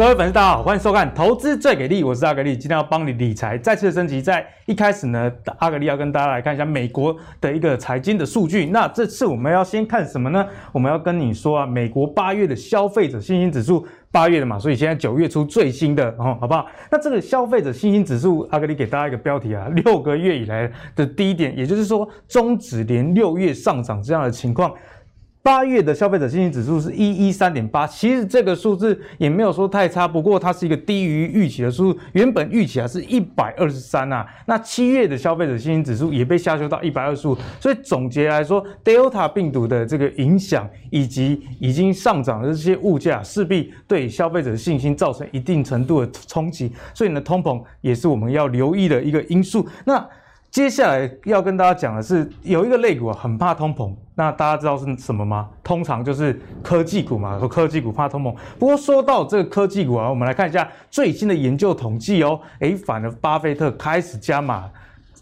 各位粉丝，大家好，欢迎收看《投资最给力》，我是阿格力，今天要帮你理财再次升级。在一开始呢，阿格力要跟大家来看一下美国的一个财经的数据。那这次我们要先看什么呢？我们要跟你说啊，美国八月的消费者信心指数，八月的嘛，所以现在九月初最新的哦，好不好？那这个消费者信心指数，阿格力给大家一个标题啊，六个月以来的低点，也就是说，终止连六月上涨这样的情况。八月的消费者信心指数是一一三点八，其实这个数字也没有说太差，不过它是一个低于预期的数，原本预期啊是一百二十三啊。那七月的消费者信心指数也被下修到一百二十五，所以总结来说，Delta 病毒的这个影响以及已经上涨的这些物价，势必对消费者的信心造成一定程度的冲击，所以呢，通膨也是我们要留意的一个因素。那接下来要跟大家讲的是，有一个类股啊，很怕通膨。那大家知道是什么吗？通常就是科技股嘛，说科技股怕通膨。不过说到这个科技股啊，我们来看一下最新的研究统计哦。诶，反而巴菲特开始加码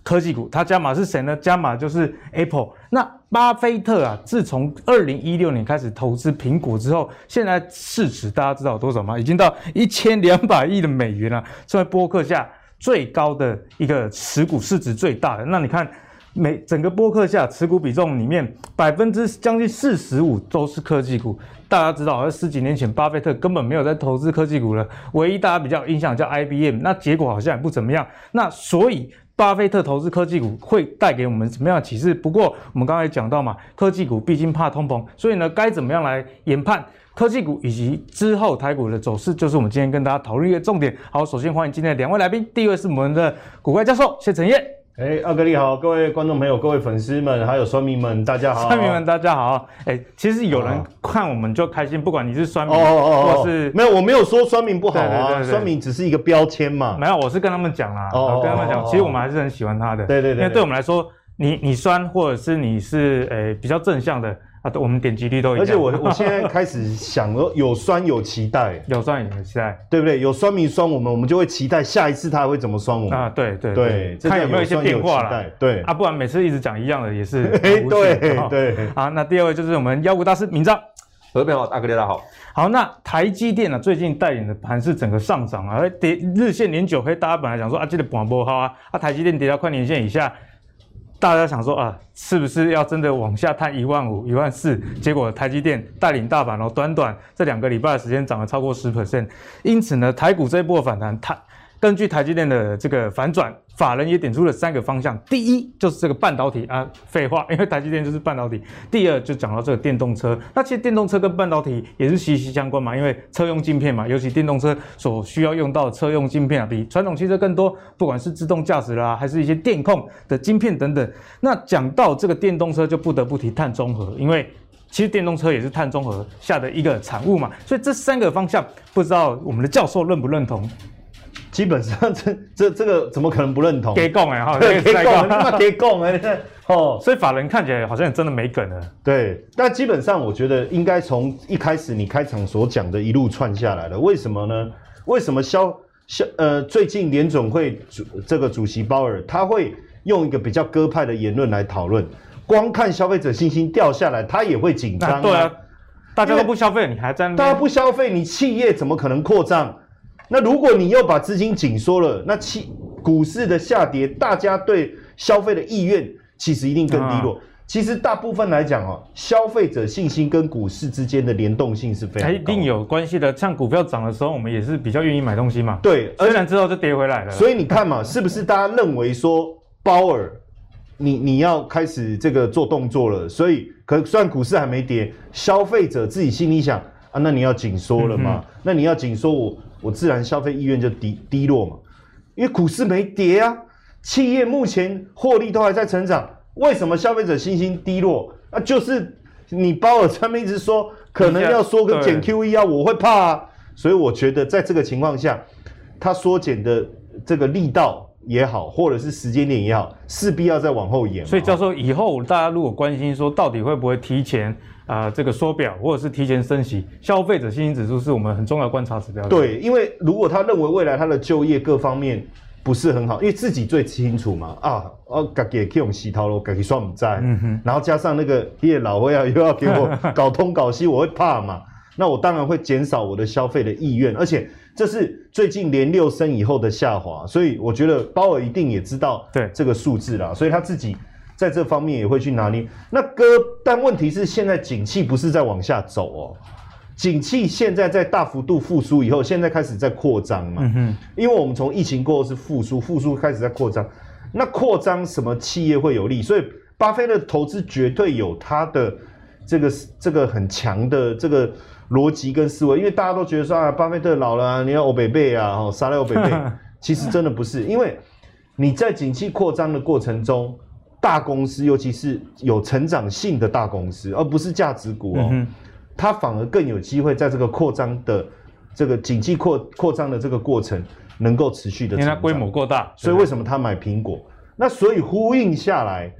科技股，他加码是谁呢？加码就是 Apple。那巴菲特啊，自从二零一六年开始投资苹果之后，现在市值大家知道多少吗？已经到一千两百亿的美元了，成为波克下。最高的一个持股市值最大的，那你看，每整个波克下持股比重里面，百分之将近四十五都是科技股。大家知道，在十几年前，巴菲特根本没有在投资科技股了，唯一大家比较印象叫 IBM，那结果好像也不怎么样。那所以，巴菲特投资科技股会带给我们什么样的启示？不过我们刚才讲到嘛，科技股毕竟怕通膨，所以呢，该怎么样来研判？科技股以及之后台股的走势，就是我们今天跟大家讨论一个重点。好，首先欢迎今天的两位来宾，第一位是我们的股怪教授谢承业。哎，二哥你好，各位观众朋友、各位粉丝们，还有酸民们，大家好。酸民们，大家好。哎，其实有人看我们就开心，不管你是酸民哦哦哦，或是没有，我没有说酸民不好啊，酸民只是一个标签嘛。没有，我是跟他们讲啦，我跟他们讲，其实我们还是很喜欢他的。对对对，因为对我们来说，你你酸或者是你是诶比较正向的。啊，我们点击率都一样。而且我我现在开始想说，有酸有期待，有酸有期待，对不对？有酸民酸我们，我们就会期待下一次他会怎么酸我们啊？对对对，看有没有一些变化了。对啊，不然每次一直讲一样的也是。哎，对对。好，那第二位就是我们妖股大师明章，各位好，大哥大家好。好，那台积电呢，最近带领的盘势整个上涨啊，跌日线连九黑，大家本来想说啊，这个盘不好啊，啊，台积电跌到快年线以下。大家想说啊，是不是要真的往下探一万五、一万四？结果台积电带领大盘哦，短短这两个礼拜的时间涨了超过十 percent。因此呢，台股这一波反弹，它。根据台积电的这个反转，法人也点出了三个方向。第一就是这个半导体啊，废话，因为台积电就是半导体。第二就讲到这个电动车，那其实电动车跟半导体也是息息相关嘛，因为车用晶片嘛，尤其电动车所需要用到的车用晶片啊，比传统汽车更多，不管是自动驾驶啦，还是一些电控的晶片等等。那讲到这个电动车，就不得不提碳中和，因为其实电动车也是碳中和下的一个产物嘛。所以这三个方向，不知道我们的教授认不认同？基本上这 这这个怎么可能不认同？给供哎 哈，给供，那给供哎，哦，所以法人看起来好像真的没梗了。对，但基本上我觉得应该从一开始你开场所讲的一路串下来了。为什么呢？为什么消消呃最近联总会主这个主席鲍尔他会用一个比较鸽派的言论来讨论？光看消费者信心掉下来，他也会紧张啊。对啊，大家都不消费，你还在那？大家不消费，你企业怎么可能扩张？那如果你又把资金紧缩了，那期股市的下跌，大家对消费的意愿其实一定更低落。啊、其实大部分来讲哦，消费者信心跟股市之间的联动性是非常一定有关系的。像股票涨的时候，我们也是比较愿意买东西嘛。对，虽然之后就跌回来了。所以你看嘛，是不是大家认为说鲍尔，你你要开始这个做动作了？所以可虽然股市还没跌，消费者自己心里想啊，那你要紧缩了嘛？嗯、那你要紧缩我。我自然消费意愿就低低落嘛，因为股市没跌啊，企业目前获利都还在成长，为什么消费者信心低落？啊，就是你鲍尔他们一直说可能要缩个减 QE 啊，我会怕啊，所以我觉得在这个情况下，他缩减的这个力道也好，或者是时间点也好，势必要再往后延。所以教授，以后大家如果关心说到底会不会提前？啊、呃，这个缩表或者是提前升息，消费者信心指数是我们很重要的观察指标。对，因为如果他认为未来他的就业各方面不是很好，因为自己最清楚嘛。啊，我自己去用洗头咯，自己算不在。嗯哼。然后加上那个叶老会啊，又要给我搞东搞西，我会怕嘛。那我当然会减少我的消费的意愿，而且这是最近连六升以后的下滑，所以我觉得鲍尔一定也知道对这个数字啦，所以他自己在这方面也会去拿捏。那哥，但问题是现在景气不是在往下走哦，景气现在在大幅度复苏以后，现在开始在扩张嘛，嗯哼，因为我们从疫情过后是复苏，复苏开始在扩张，那扩张什么企业会有利？所以巴菲特投资绝对有他的这个这个很强的这个。逻辑跟思维，因为大家都觉得说啊，巴菲特老了啊，你要欧北贝啊，哦，杀了欧北贝，其实真的不是，因为你在景气扩张的过程中，大公司，尤其是有成长性的大公司，而不是价值股哦，嗯、它反而更有机会在这个扩张的这个景气扩扩张的这个过程能够持续的，因为它规模过大，所以为什么他买苹果？那所以呼应下来。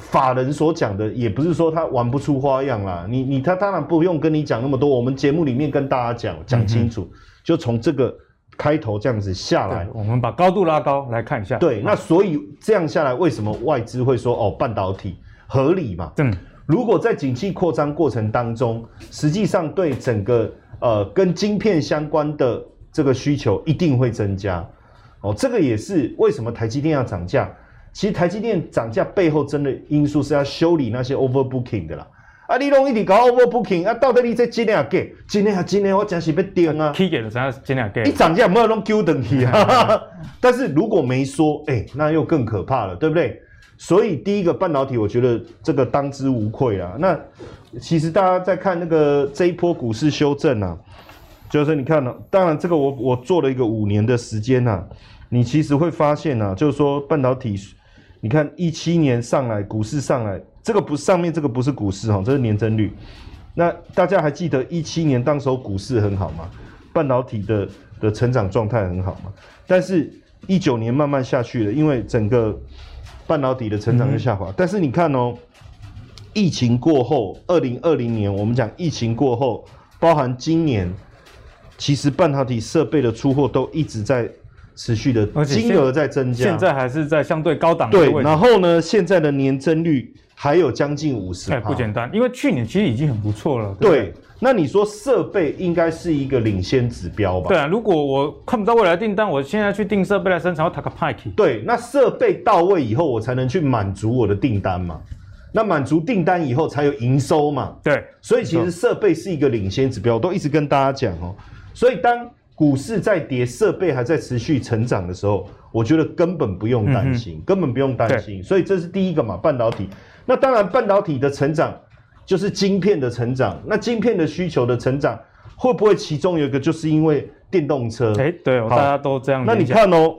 法人所讲的也不是说他玩不出花样啦，你你他当然不用跟你讲那么多，我们节目里面跟大家讲讲清楚，嗯、就从这个开头这样子下来，我们把高度拉高来看一下。对，那所以这样下来，为什么外资会说哦，半导体合理嘛？嗯，如果在景气扩张过程当中，实际上对整个呃跟晶片相关的这个需求一定会增加，哦，这个也是为什么台积电要涨价。其实台积电涨价背后真的因素是要修理那些 overbooking 的啦。啊，你拢一直搞 overbooking，啊，到底你这几年给？今年啊，今年我真是要顶啊。起给了啥？今年给？一涨价没有拢丢等去啊。但是如果没说，哎、欸，那又更可怕了，对不对？所以第一个半导体，我觉得这个当之无愧啊。那其实大家在看那个这一波股市修正啊，就是你看呢、啊，当然这个我我做了一个五年的时间呐、啊，你其实会发现啊，就是说半导体。你看一七年上来，股市上来，这个不上面这个不是股市哈，这是年增率。那大家还记得一七年当时候股市很好吗？半导体的的成长状态很好吗？但是一九年慢慢下去了，因为整个半导体的成长就下滑。嗯、但是你看哦，疫情过后，二零二零年我们讲疫情过后，包含今年，其实半导体设备的出货都一直在。持续的金额在增加，现在还是在相对高档。对，然后呢，现在的年增率还有将近五十。哎，不简单，因为去年其实已经很不错了。对，对，那你说设备应该是一个领先指标吧？对啊，如果我看不到未来订单，我现在去订设备来生产，我打个派。对，那设备到位以后，我才能去满足我的订单嘛。那满足订单以后，才有营收嘛。对，所以其实设备是一个领先指标，我都一直跟大家讲哦。所以当股市在跌，设备还在持续成长的时候，我觉得根本不用担心，嗯、根本不用担心。所以这是第一个嘛，半导体。那当然，半导体的成长就是晶片的成长。那晶片的需求的成长，会不会其中有一个就是因为电动车？哎、欸，对，大家都这样。那你看哦，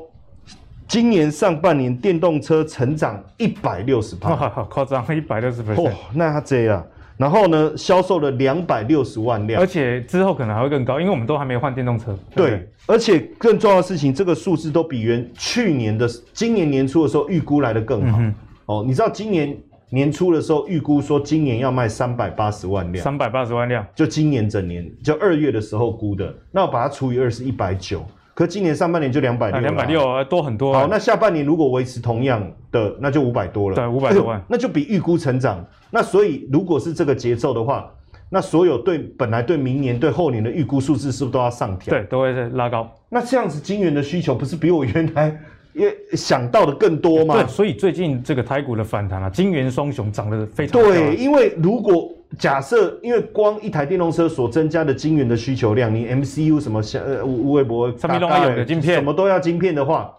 今年上半年电动车成长一百六十趴，好夸张，一百六十趴。哇，那它这样。然后呢，销售了两百六十万辆，而且之后可能还会更高，因为我们都还没换电动车。对，对，而且更重要的事情，这个数字都比原去年的今年年初的时候预估来的更好。嗯、哦，你知道今年年初的时候预估说今年要卖三百八十万辆，三百八十万辆，就今年整年就二月的时候估的，那我把它除以二是一百九。可今年上半年就两百六，两百六多很多。好，那下半年如果维持同样的，那就五百多了。对，五百多万，哎，那就比预估成长。那所以如果是这个节奏的话，那所有对本来对明年对后年的预估数字是不是都要上调？对，都会在拉高。那这样子金元的需求不是比我原来也想到的更多吗？对，所以最近这个台股的反弹啊，金元双雄涨得非常。对，因为如果。假设，因为光一台电动车所增加的晶圆的需求量，你 MCU 什么像呃无微博上面都有的晶片，什么都要晶片的话，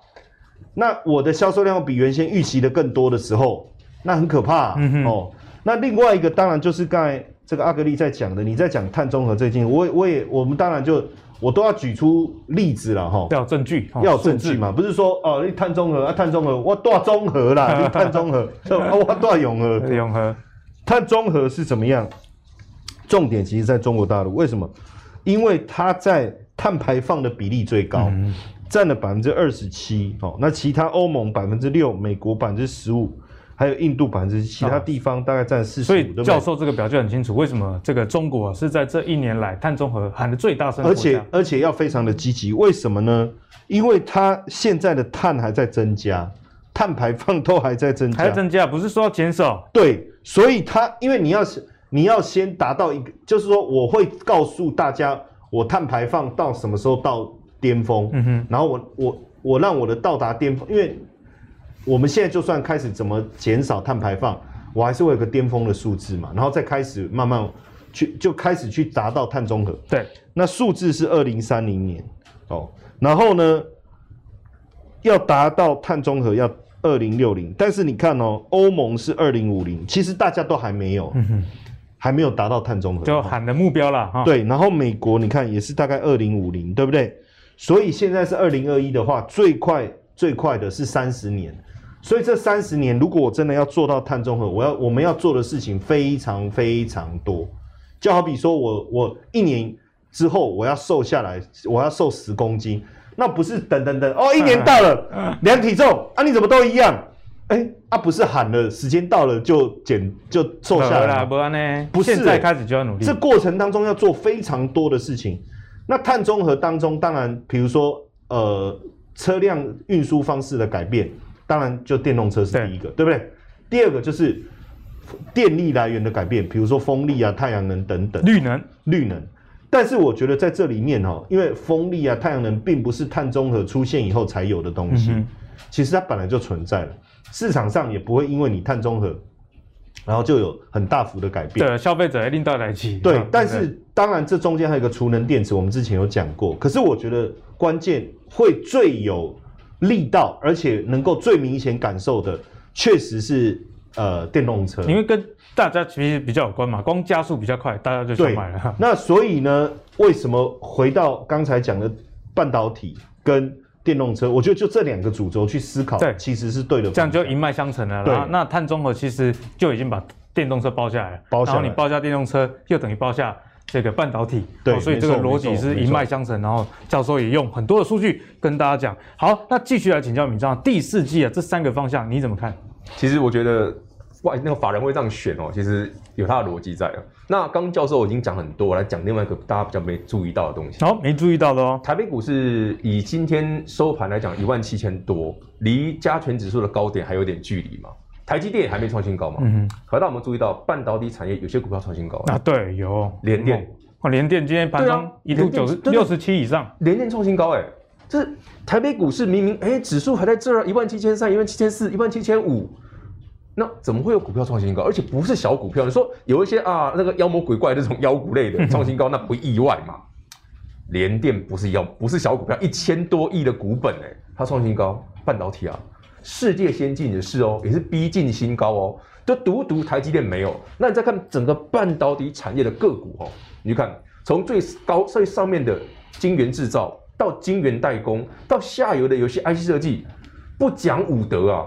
那我的销售量比原先预期的更多的时候，那很可怕、啊嗯、哦。那另外一个当然就是刚才这个阿格力在讲的，你在讲碳中和这件，我我也我们当然就我都要举出例子了哈，要有证据，要有证据嘛，不是说哦，你碳中和啊，碳中和我多中和啦，你碳中和，我多永和，永和。碳中和是怎么样？重点其实在中国大陆，为什么？因为它在碳排放的比例最高，占了百分之二十七。哦，那其他欧盟百分之六，美国百分之十五，还有印度百分之七，其他地方大概占四十五。所以教授这个表就很清楚，为什么这个中国是在这一年来碳中和喊的最大声，而且而且要非常的积极。为什么呢？因为它现在的碳还在增加。碳排放都还在增加，还在增加，不是说要减少。对，所以它因为你要是你要先达到一个，就是说我会告诉大家我碳排放到什么时候到巅峰，嗯哼，然后我我我让我的到达巅峰，因为我们现在就算开始怎么减少碳排放，我还是会有个巅峰的数字嘛，然后再开始慢慢去就开始去达到碳中和。对，那数字是二零三零年哦，然后呢，要达到碳中和要二零六零，但是你看哦，欧盟是二零五零，其实大家都还没有，嗯哼，还没有达到碳中和，就喊的目标了哈。对，然后美国你看也是大概二零五零，对不对？所以现在是二零二一的话，最快最快的是三十年。所以这三十年，如果我真的要做到碳中和，我要我们要做的事情非常非常多。就好比说我我一年之后我要瘦下来，我要瘦十公斤，那不是等等等哦，一年到了量体重啊，你怎么都一样？哎，啊不是喊了时间到了就减就瘦下来了？不呢，不是，现在开始就要努力。这过程当中要做非常多的事情。那碳中和当中，当然比如说呃车辆运输方式的改变。当然，就电动车是第一个，对，对不对？第二个就是电力来源的改变，比如说风力啊、太阳能等等，绿能、绿能。但是我觉得在这里面哈，因为风力啊、太阳能并不是碳中和出现以后才有的东西，嗯、其实它本来就存在了，市场上也不会因为你碳中和，然后就有很大幅的改变。对，消费者一定到来起。对，但是当然这中间还有一个储能电池，我们之前有讲过。可是我觉得关键会最有。力道，而且能够最明显感受的，确实是呃电动车，因为跟大家其实比较有关嘛，光加速比较快，大家就想买了。那所以呢，为什么回到刚才讲的半导体跟电动车？我觉得就这两个主轴去思考，对，其实是对的，这样就一脉相承了。对，那碳中和其实就已经把电动车包下来了，包下来，然后你包下电动车，又等于包下。这个半导体，对、哦，所以这个逻辑是一脉相承。然后教授也用很多的数据跟大家讲。好，那继续来请教闵漳，第四季啊，这三个方向你怎么看？其实我觉得外那个法人会这样选哦，其实有他的逻辑在啊。那刚教授已经讲很多，我来讲另外一个大家比较没注意到的东西。好、哦，没注意到的哦。台北股市以今天收盘来讲，一万七千多，离加权指数的高点还有点距离嘛。台积电还没创新高嘛？嗯哼。可到我们注意到半导体产业有些股票创新高啊，对，有联电哦，联电今天盘中一度九十六十七以上，联电创新高哎，这台北股市明明哎指数还在这儿一万七千三、一万七千四、一万七千五，那怎么会有股票创新高？而且不是小股票，你说有一些啊那个妖魔鬼怪这种妖股类的 创新高，那不意外嘛？联电不是妖，不是小股票，一千多亿的股本哎，它创新高，半导体啊。世界先进的是哦，也是逼近新高哦，就独独台积电没有。那你再看整个半导体产业的个股哦，你就看从最高最上面的晶圆制造，到晶圆代工，到下游的有些 IC 设计，不讲武德啊，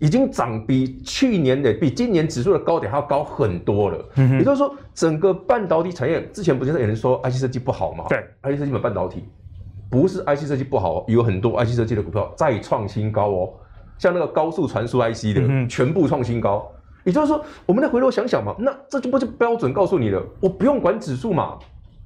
已经涨比去年的、比今年指数的高点还要高很多了。也就是说，整个半导体产业之前不是有人说 IC 设计不好吗？对，IC 设计买半导体，不是 IC 设计不好，有很多 IC 设计的股票再创新高哦。像那个高速传输 IC 的，全部创新高。也就是说，我们再回头想想嘛，那这就不就标准告诉你了，我不用管指数嘛，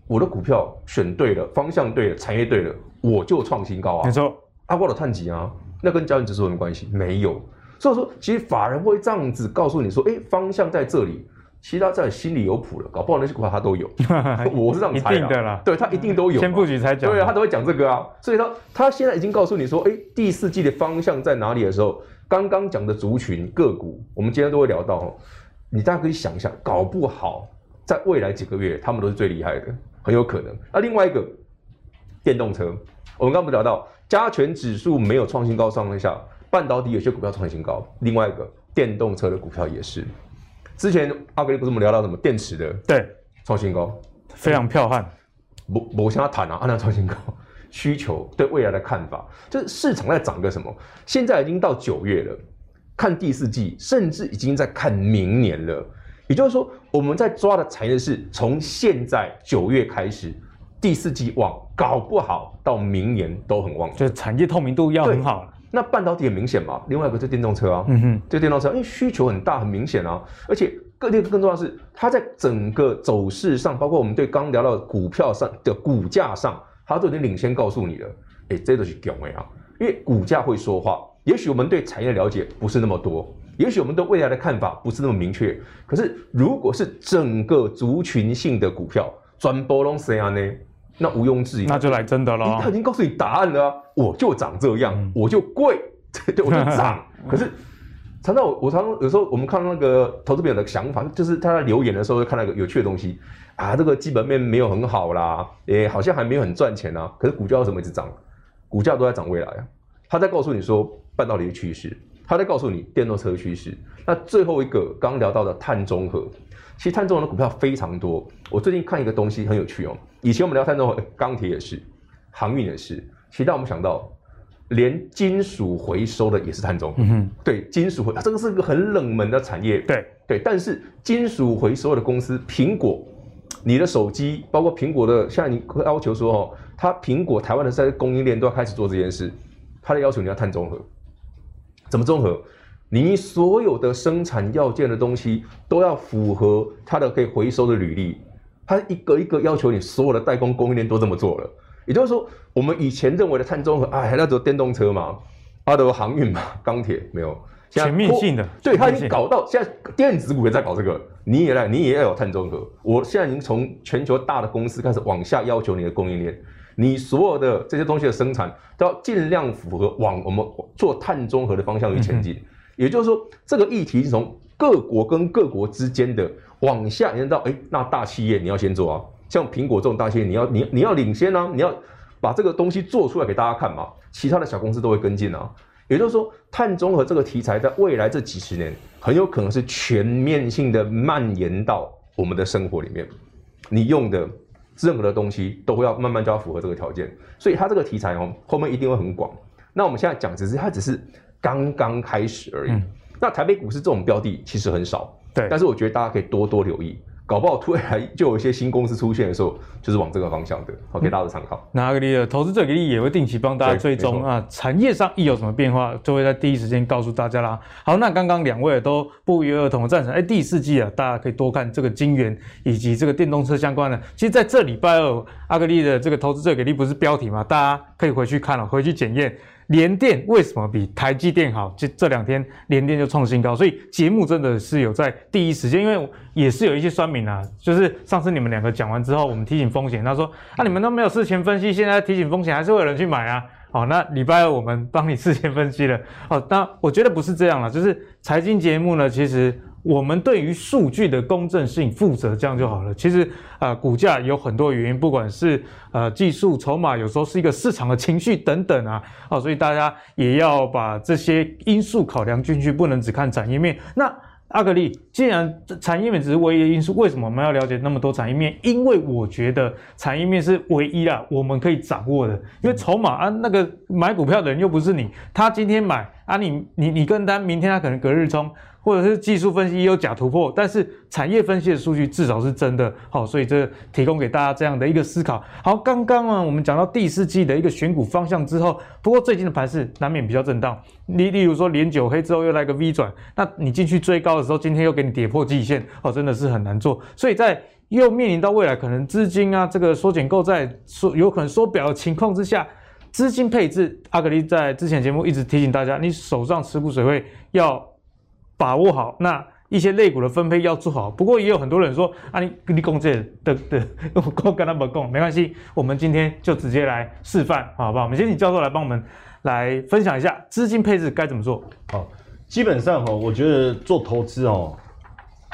我的股票选对了，方向对了，产业对了，我就创新高啊。没错，阿波罗碳级啊，那跟交易指数有什么关系？没有。所以说，其实法人会这样子告诉你说，哎，方向在这里。其他在心里有谱了，搞不好那些股票他都有，我是这样猜的。的啦，对他一定都有。先布局才讲，对啊，他都会讲这个啊。所以他他现在已经告诉你说，哎，第四季的方向在哪里的时候，刚刚讲的族群个股，我们今天都会聊到。你大家可以想一下，搞不好在未来几个月，他们都是最厉害的，很有可能。那另外一个电动车，我们刚刚不聊到加权指数没有创新高上下，半导体有些股票创新高，另外一个电动车的股票也是。之前阿格力不是我们聊到什么电池的，对，创新高，非常彪悍。我我向他谈啊，按照创新高，需求对未来的看法，就是市场在涨个什么？现在已经到九月了，看第四季，甚至已经在看明年了。也就是说，我们在抓的产业是从现在九月开始，第四季旺，搞不好到明年都很旺，就是产业透明度要很好。那半导体很明显嘛，另外一个是电动车啊，嗯哼，这电动车因为需求很大，很明显啊，而且各地更重要的是，它在整个走势上，包括我们对刚聊到的股票上的股价上，它都已经领先告诉你了，哎，这都是强的啊，因为股价会说话。也许我们对产业的了解不是那么多，也许我们对未来的看法不是那么明确，可是如果是整个族群性的股票，转波拢谁啊呢？那毋庸置疑，那就来真的了。他已经告诉你答案了、啊，我就长这样，嗯、我就贵，对，我就涨。可是，常常我我常常有时候我们看到那个投资朋友的想法，就是他在留言的时候会看到一个有趣的东西啊，这个基本面没有很好啦，诶，好像还没有很赚钱啊。可是股价为什么一直涨？股价都在涨未来啊。他在告诉你说半导体的趋势，他在告诉你电动车的趋势。那最后一个刚聊到的碳中和。其实碳中和的股票非常多。我最近看一个东西很有趣哦。以前我们聊碳中和，钢铁也是，航运也是。其他我们想到，连金属回收的也是碳中和。嗯哼。对，金属回，这个是一个很冷门的产业。对对，但是金属回收的公司，苹果，你的手机，包括苹果的，现在你要求说哦，它苹果台湾的在供应链都要开始做这件事，它的要求你要碳中和，怎么综合？你所有的生产要件的东西都要符合它的可以回收的履历，它一个一个要求你所有的代工供应链都这么做了。也就是说，我们以前认为的碳中和，哎，那只有电动车嘛，啊，都有航运嘛，钢铁没有。全面性的，对，它已经搞到现在电子股也在搞这个，你也来，你也要有碳中和。我现在已经从全球大的公司开始往下要求你的供应链，你所有的这些东西的生产都要尽量符合往我们做碳中和的方向去前进。嗯也就是说，这个议题是从各国跟各国之间的往下延伸到，哎，那大企业你要先做啊，像苹果这种大企业，你要你你要领先啊，你要把这个东西做出来给大家看嘛，其他的小公司都会跟进啊。也就是说，碳中和这个题材在未来这几十年很有可能是全面性的蔓延到我们的生活里面，你用的任何的东西都会要慢慢就要符合这个条件，所以它这个题材哦，后面一定会很广。那我们现在讲只是它只是。刚刚开始而已。嗯、那台北股市这种标的其实很少，对。但是我觉得大家可以多多留意，搞不好突然就有一些新公司出现的时候，就是往这个方向的，好给大家参考。那阿格力的投资者给力也会定期帮大家追踪啊，产业上一有什么变化，就会在第一时间告诉大家啦。好，那刚刚两位都不约而同的赞成，哎，第四季啊，大家可以多看这个晶圆以及这个电动车相关的。其实在这礼拜二，阿格力的这个投资者给力不是标题嘛？大家可以回去看了，回去检验。联电为什么比台积电好？这这两天联电就创新高，所以节目真的是有在第一时间，因为也是有一些酸民啊，就是上次你们两个讲完之后，我们提醒风险，他说啊，你们都没有事前分析，现在提醒风险还是会有人去买啊。好，那礼拜二我们帮你事前分析了。好，那我觉得不是这样了，就是财经节目呢，其实。我们对于数据的公正性负责，这样就好了。其实，呃，股价有很多原因，不管是呃技术、筹码，有时候是一个市场的情绪等等啊，哦，所以大家也要把这些因素考量进去，不能只看产业面。那阿格力，既然产业面只是唯一的因素，为什么我们要了解那么多产业面？因为我觉得产业面是唯一啊，我们可以掌握的。因为筹码啊，那个买股票的人又不是你，他今天买啊你，你你你跟单，明天他可能隔日冲。或者是技术分析也有假突破，但是产业分析的数据至少是真的，好，所以这提供给大家这样的一个思考。好，刚刚啊，我们讲到第四季的一个选股方向之后，不过最近的盘势难免比较震荡。例例如说连九黑之后又来个 V 转，那你进去追高的时候，今天又给你跌破季线，哦，真的是很难做。所以在又面临到未来可能资金啊这个缩减购债缩有可能缩表的情况之下，资金配置，阿格力在之前节目一直提醒大家，你手上持股水位要。把握好，那一些类股的分配要做好。不过也有很多人说啊，你你供这的的，我跟他们供没关系。我们今天就直接来示范，好不好？我们先请教授来帮我们来分享一下资金配置该怎么做。好，基本上哈，我觉得做投资哦。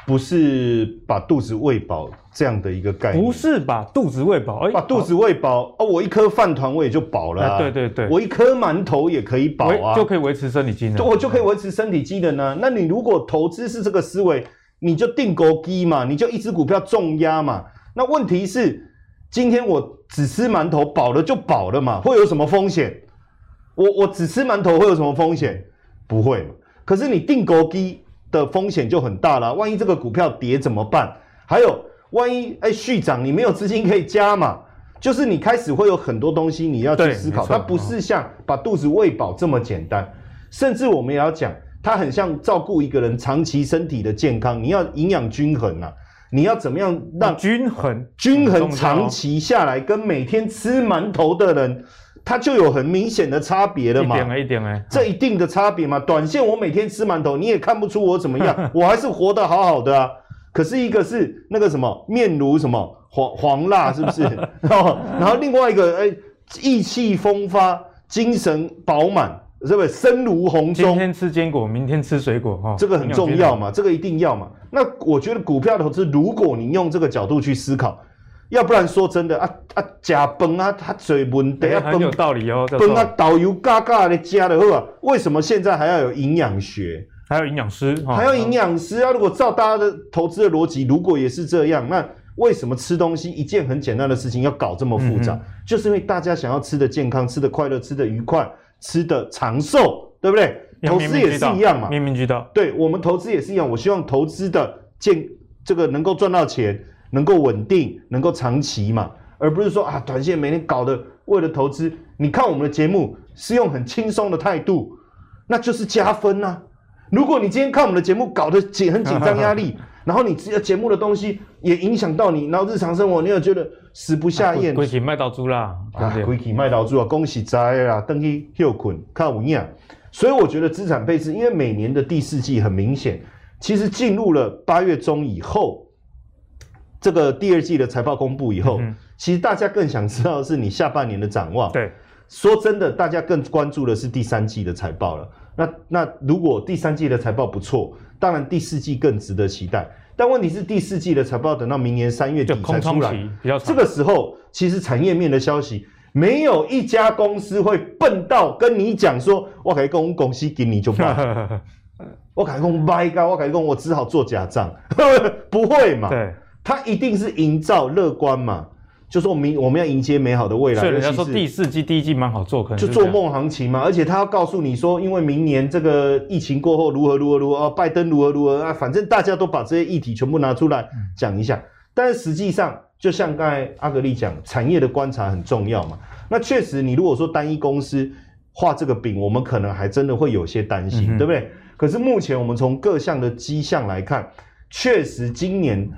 不是把肚子喂饱这样的一个概念，不是把肚子喂饱，把肚子喂饱哦，我一颗饭团我也就饱了、啊，对对对，我一颗馒头也可以饱啊，就可以维持身体机能，我就可以维持身体机能呢。那你如果投资是这个思维，你就定勾机嘛，你就一只股票重压嘛。那问题是，今天我只吃馒头饱了就饱了嘛，会有什么风险？我我只吃馒头会有什么风险？不会嘛。可是你定勾机。的风险就很大了，万一这个股票跌怎么办？还有，万一哎续涨，你没有资金可以加嘛？就是你开始会有很多东西你要去思考，它不是像把肚子喂饱这么简单。甚至我们也要讲，它很像照顾一个人长期身体的健康，你要营养均衡啊，你要怎么样让均衡均衡长期下来，跟每天吃馒头的人。它就有很明显的差别了嘛，一点哎，一点哎，这一定的差别嘛。短线我每天吃馒头，你也看不出我怎么样，我还是活得好好的啊。可是一个是那个什么面如什么黄黄蜡，是不是？然 后然后另外一个哎，意气风发，精神饱满，是不是？身如洪钟。今天吃坚果，明天吃水果，哈，这个很重要嘛，这个一定要嘛。那我觉得股票投资，如果你用这个角度去思考。要不然说真的啊啊，假崩啊，他嘴问题啊，很有道理哦。崩啊，导游嘎嘎的加的话，为什么现在还要有营养学，还有营养师，还有营养师啊？如果照大家的投资的逻辑，如果也是这样，那为什么吃东西一件很简单的事情要搞这么复杂？嗯、就是因为大家想要吃的健康，吃的快乐，吃的愉快，吃的长寿，对不对？投资也是一样嘛，面面俱到。对，我们投资也是一样，我希望投资的健这个能够赚到钱。能够稳定，能够长期嘛，而不是说啊，短线每天搞的为了投资。你看我们的节目是用很轻松的态度，那就是加分呐、啊。如果你今天看我们的节目搞得紧很紧张压力，然后你这个节目的东西也影响到你，然后日常生活你又觉得食不下咽，恭喜卖到猪啦，恭喜卖到猪啊，恭喜在啦，登去休困看无影。所以我觉得资产配置，因为每年的第四季很明显，其实进入了八月中以后。这个第二季的财报公布以后，嗯、其实大家更想知道的是你下半年的展望。对，说真的，大家更关注的是第三季的财报了。那那如果第三季的财报不错，当然第四季更值得期待。但问题是第四季的财报等到明年三月底才出来，比较这个时候其实产业面的消息，没有一家公司会笨到跟你讲说，我可以跟公司给你就卖，我可以跟卖高，我可以跟我只好做假账，不会嘛？对。它一定是营造乐观嘛，就说我们我们要迎接美好的未来。所以人家说第四季第一季蛮好做，可能就做梦行情嘛。而且他要告诉你说，因为明年这个疫情过后如何如何如何啊，拜登如何如何啊，反正大家都把这些议题全部拿出来讲一下。但是实际上，就像刚才阿格力讲，产业的观察很重要嘛。那确实，你如果说单一公司画这个饼，我们可能还真的会有些担心，对不对？可是目前我们从各项的迹象来看，确实今年。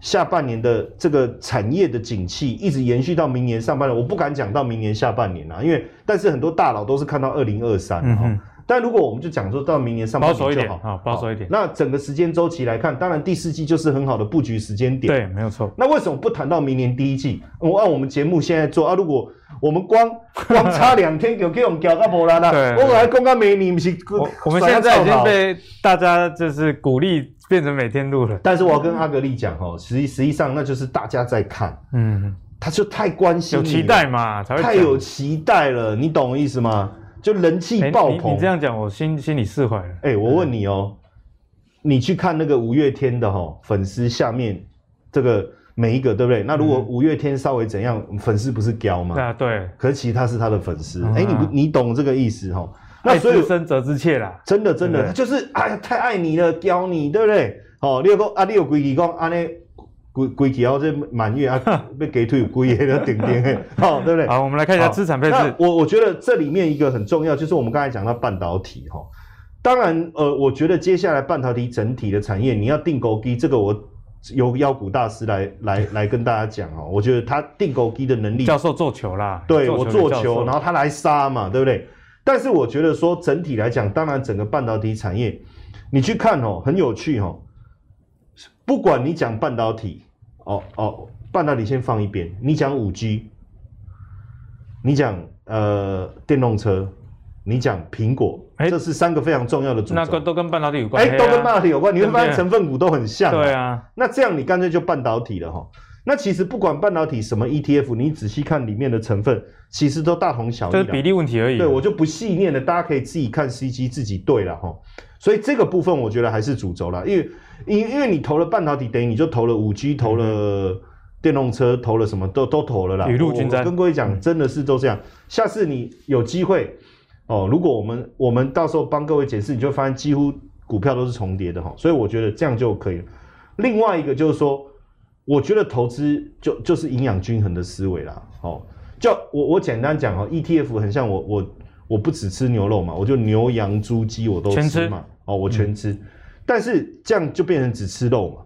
下半年的这个产业的景气一直延续到明年上半年，我不敢讲到明年下半年啊，因为但是很多大佬都是看到二零二三啊。但如果我们就讲说到明年上半年就好，保守一点啊，保守一点。那整个时间周期来看，当然第四季就是很好的布局时间点。对，没有错。那为什么不谈到明年第一季？我按我们节目现在做啊，如果我们光 光差两天就给我们搞到波啦啦，我还公告没你不是？我们现在已经被大家就是鼓励。变成每天录了，但是我要跟阿格力讲哦，实际实际上那就是大家在看，嗯，他就太关心，有期待嘛，才会太有期待了，你懂我意思吗？就人气爆棚，欸、你，你这样讲我心心里释怀了。哎、欸，我问你哦，你去看那个五月天的哈粉丝下面这个每一个对不对？那如果五月天稍微怎样，粉丝不是屌吗？对啊，对。可是其实他是他的粉丝，哎、嗯啊欸，你不你懂这个意思哈？爱之深则之切啦，真的真的，他就是哎呀，太爱你了，教你，对不对？哦，你有讲啊，你有规矩讲，安尼规规矩后这满月啊，被给退归的了，顶顶嘿，好，对不对？好，我们来看一下资产配置。我我觉得这里面一个很重要，就是我们刚才讲到半导体哈。当然，呃，我觉得接下来半导体整体的产业，你要定购机，这个我由妖股大师来来来跟大家讲哦。我觉得他定购机的能力，教授做球啦，对我做球，然后他来杀嘛，对不对？但是我觉得说整体来讲，当然整个半导体产业，你去看哦，很有趣哦。不管你讲半导体，哦哦，半导体先放一边，你讲五 G，你讲呃电动车，你讲苹果，欸，这是三个非常重要的主。那个都跟半导体有关，哎，欸，都跟半导体有关，你会发现成分股都很像。对啊，那这样你干脆就半导体了哈。那其实不管半导体什么 ETF，你仔细看里面的成分，其实都大同小异，就是比例问题而已。对，我就不细念了，大家可以自己看 CG 自己对了哈。所以这个部分我觉得还是主轴了，因为因因为你投了半导体，等于你就投了五 G，投了电动车，投了什么都都投了啦。雨露均沾。我跟各位讲，真的是都这样。下次你有机会哦，如果我们我们到时候帮各位解释，你就发现几乎股票都是重叠的哈。所以我觉得这样就可以了。另外一个就是说。我觉得投资就就是营养均衡的思维啦，哦，就我我简单讲哦，ETF 很像我我我不只吃牛肉嘛，我就牛羊猪鸡我都吃嘛，哦，我全吃，但是这样就变成只吃肉嘛，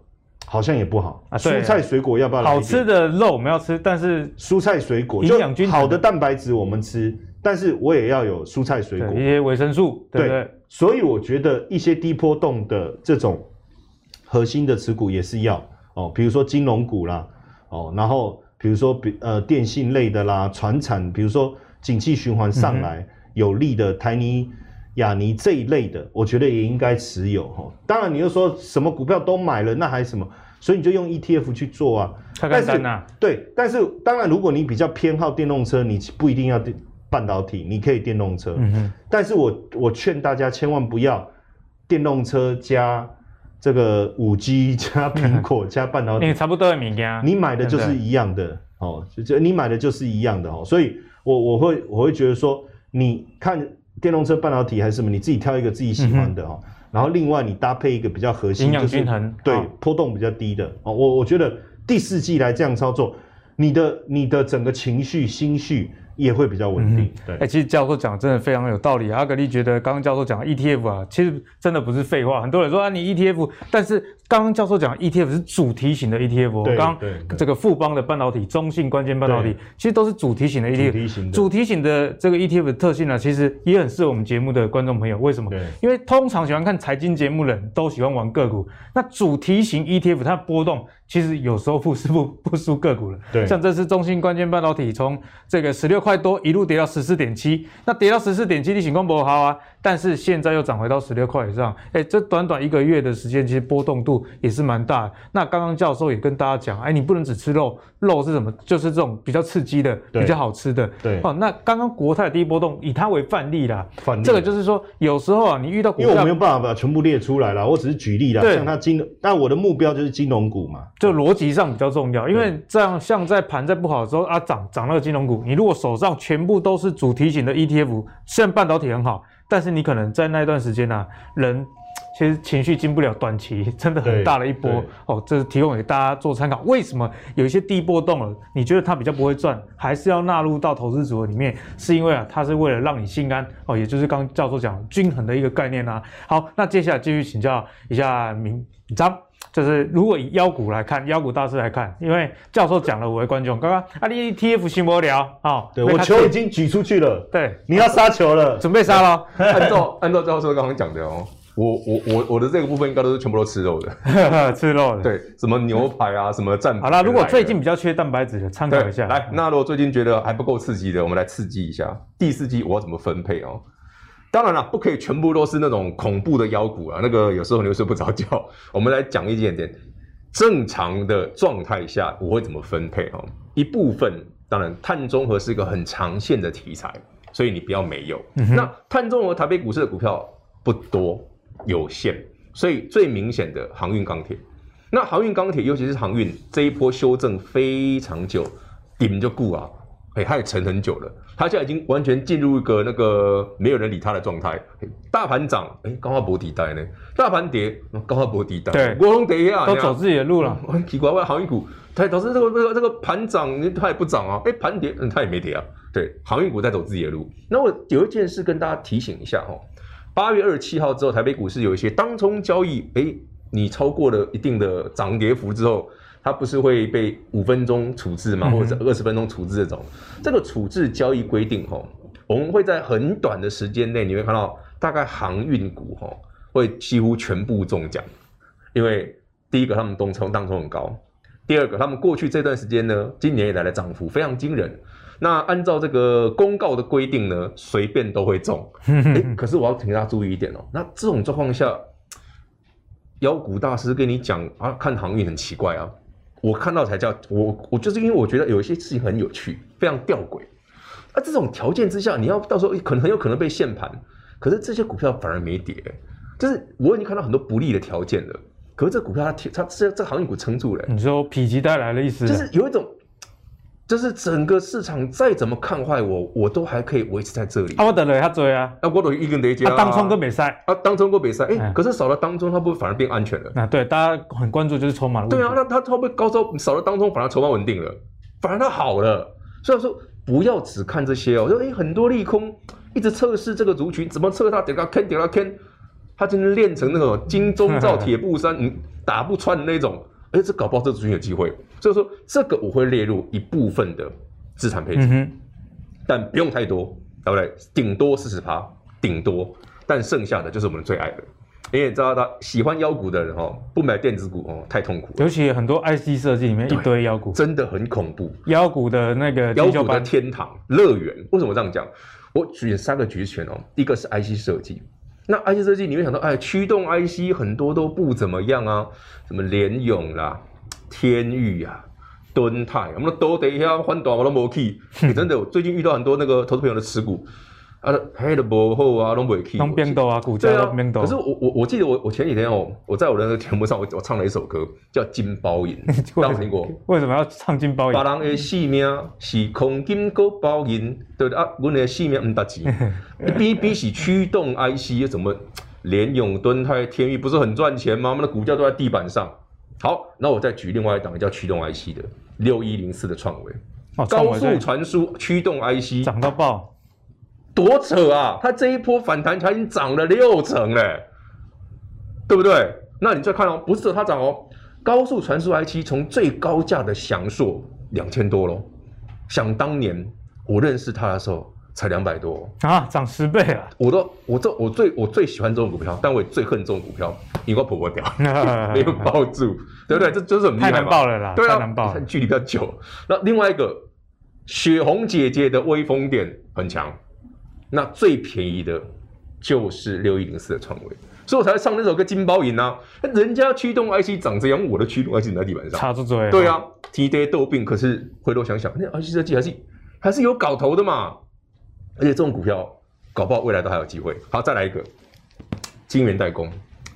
好像也不好啊。蔬菜水果要不要来？好吃的肉我们要吃，但是蔬菜水果营养均衡，好的蛋白质我们吃，但是我也要有蔬菜水果，一些维生素，对不对？所以我觉得一些低波动的这种。核心的持股也是要哦，比如说金融股啦，哦，然后比如说比呃电信类的啦，船产，比如说景气循环上来、嗯、有利的台泥、亚尼这一类的，我觉得也应该持有哈。当然，你又说什么股票都买了，那还什么？所以你就用 ETF 去做啊。看看单啊。对，但是当然，如果你比较偏好电动车，你不一定要电半导体，你可以电动车。嗯哼。但是我我劝大家千万不要电动车加。这个五 G 加苹果加半导体，你差不多的名家，你买的就是一样的哦，就你买的就是一样的哦，所以我我会我会觉得说，你看电动车半导体还是什么，你自己挑一个自己喜欢的哦，嗯、然后另外你搭配一个比较核心，营养均衡，对，波动比较低的。哦，我我觉得第四季来这样操作，你的你的整个情绪心绪。也会比较稳定。嗯、对，哎、欸，其实教授讲真的非常有道理。阿格力觉得刚刚教授讲的 ETF 啊，其实真的不是废话。很多人说啊，你 ETF，但是刚刚教授讲 ETF 是主题型的 ETF。对，刚刚这个富邦的半导体、中信关键半导体，其实都是主题型的 ETF。主题型的，这个 ETF 的特性呢，其实也很适合我们节目的观众朋友。为什么？对，因为通常喜欢看财经节目的人都喜欢玩个股。那主题型 ETF 它波动。其实有时候不是不不输个股了，对，像这次中芯关键半导体从这个十六块多一路跌到十四点七，那跌到十四点七，你情况不好啊，但是现在又涨回到十六块以上，哎，这短短一个月的时间，其实波动度也是蛮大的。那刚刚教授也跟大家讲，哎，你不能只吃肉，肉是什么？就是这种比较刺激的、比较好吃的。对，哦，那刚刚国泰第一波动，以它为范例啦，范例。这个就是说，有时候啊，你遇到股票，因为我没有办法把全部列出来了，我只是举例啦。对，像它金，但我的目标就是金融股嘛。就逻辑上比较重要，因为这样像在盘在不好的时候啊，涨涨那个金融股，你如果手上全部都是主题型的 ETF，虽然半导体很好，但是你可能在那段时间呢、啊，人 其实情绪经不了短期 真的很大的一波哦，这是提供给大家做参考。为什么有一些低波动了，你觉得它比较不会赚，还是要纳入到投资组合里面？是因为啊，它是为了让你心安哦，也就是刚刚教授讲均衡的一个概念啊。好，那接下来继续请教一下明彰。就是如果以妖股来看，妖股大师来看，因为教授讲了五位观众，刚刚啊，你 ETF 新无聊啊，对我球已经举出去了，对，你要杀球了，准备杀了。按照按照教授刚刚讲的哦，我我我我的这个部分应该都是全部都吃肉的，吃肉的，对，什么牛排啊，什么战。好啦，如果最近比较缺蛋白质的，参考一下。来，那如果最近觉得还不够刺激的，我们来刺激一下第四季我要怎么分配哦。当然了，不可以全部都是那种恐怖的妖股啊，那个有时候你会睡不着觉。我们来讲一点点。正常的状态下，我会怎么分配哦？一部分当然，碳中和是一个很长线的题材，所以你不要没有。嗯、那碳中和台北股市的股票不多，有限，所以最明显的航运钢铁。那航运钢铁，尤其是航运这一波修正非常久，顶就固啊。哎，它也沉很久了，它现在已经完全进入一个那个没有人理它的状态。大盘涨，哎，刚好博底带呢；大盘跌，刚好博底带。对，国龙跌啊，都走自己的路了。很奇怪，外航运股它导致这个这个这个盘涨，它也不涨啊。哎，盘跌，嗯，它也没跌啊。对，航运股在走自己的路。那我有一件事跟大家提醒一下哈，八月二十七号之后，台北股市有一些当冲交易，哎，你超过了一定的涨跌幅之后。它不是会被五分钟处置吗？或者是二十分钟处置这种？嗯、这个处置交易规定吼，我们会在很短的时间内，你会看到大概航运股吼会几乎全部中奖，因为第一个他们当冲当冲很高，第二个他们过去这段时间呢，今年以来的涨幅非常惊人。那按照这个公告的规定呢，随便都会中。欸、可是我要请大家注意一点哦，那这种状况下，妖股大师跟你讲啊，看航运很奇怪啊。我看到才叫我，我就是因为我觉得有一些事情很有趣，非常吊诡。那这种条件之下，你要到时候可能很有可能被限盘，可是这些股票反而没跌，就是我已经看到很多不利的条件了。可是这股票它它这这航运股撑住了。你说否极泰来的意思？就是有一种。就是整个市场再怎么看坏我，我都还可以维持在这里。啊，我等了他追啊，啊，我等一个雷接啊。当冲跟比赛啊，当冲跟比赛，哎、欸，可是少了当冲，它不会反而变安全了？啊，对，大家很关注就是筹码。对啊，那它会不会高招少了当冲，反而筹码稳定了，反而它好了。所以说不要只看这些哦，就哎、欸、很多利空一直测试这个族群，怎么测它？点到坑，点到坑，它真的练成那种金钟罩 铁布衫，你打不穿的那种。哎、欸，这搞不好这族群有机会。所以说这个我会列入一部分的。资产配置，嗯、但不用太多，对不对？顶多四十趴，顶多，但剩下的就是我们最爱的。你也知道他喜欢妖股的人哦，不买电子股哦，太痛苦了。尤其很多 IC 设计里面一堆妖股，真的很恐怖。妖股的那个妖股的天堂乐园，为什么这样讲？我举三个局权哦，一个是 IC 设计，那 IC 设计你会想到，哎，驱动 IC 很多都不怎么样啊，什么联咏啦、天域啊、敦泰，我们都得一下换短我都没去。真的，我最近遇到很多那个投资朋友的持股。啊，黑的不好啊，都不会去。都变动啊，股价都变动。可是我我我记得我我前几天哦，我在我的那个节目上，我我唱了一首歌，叫《金包银》，大家听过？为什么要唱《金包银》？别人的性命是空金勾包银，对不对啊？我的性命唔值钱。B B 是驱动 IC，怎么联咏、敦泰、天钰不是很赚钱吗？我们的股价都在地板上。好，那我再举另外一档叫驱动 IC 的六一零四的创维，哦、高速传输驱动 IC 涨到爆。多扯啊！它这一波反弹，它已经涨了六成嘞，对不对？那你再看哦，不是它涨哦，高速传输 I 七从最高价的翔硕两千多喽，想当年我认识它的时候才两百多啊，涨十倍啊！我都我这我最我最喜欢这种股票，但我也最恨这种股票，因为我婆婆掉 没有抱住，对不对？这就是很厉害太难抱了啦，对啊，太难抱了，距离比较久。那另外一个雪红姐姐的威风点很强。那最便宜的，就是六一零四的创维，所以我才唱那首歌《金包银》啊。人家驱动 IC 长这样，我的驱动 IC 在地板上，插住嘴。对啊，提跌逗病。可是回头想想，那 IC 设计还是还是有搞头的嘛。而且这种股票，搞不好未来都还有机会。好，再来一个，晶圆代工。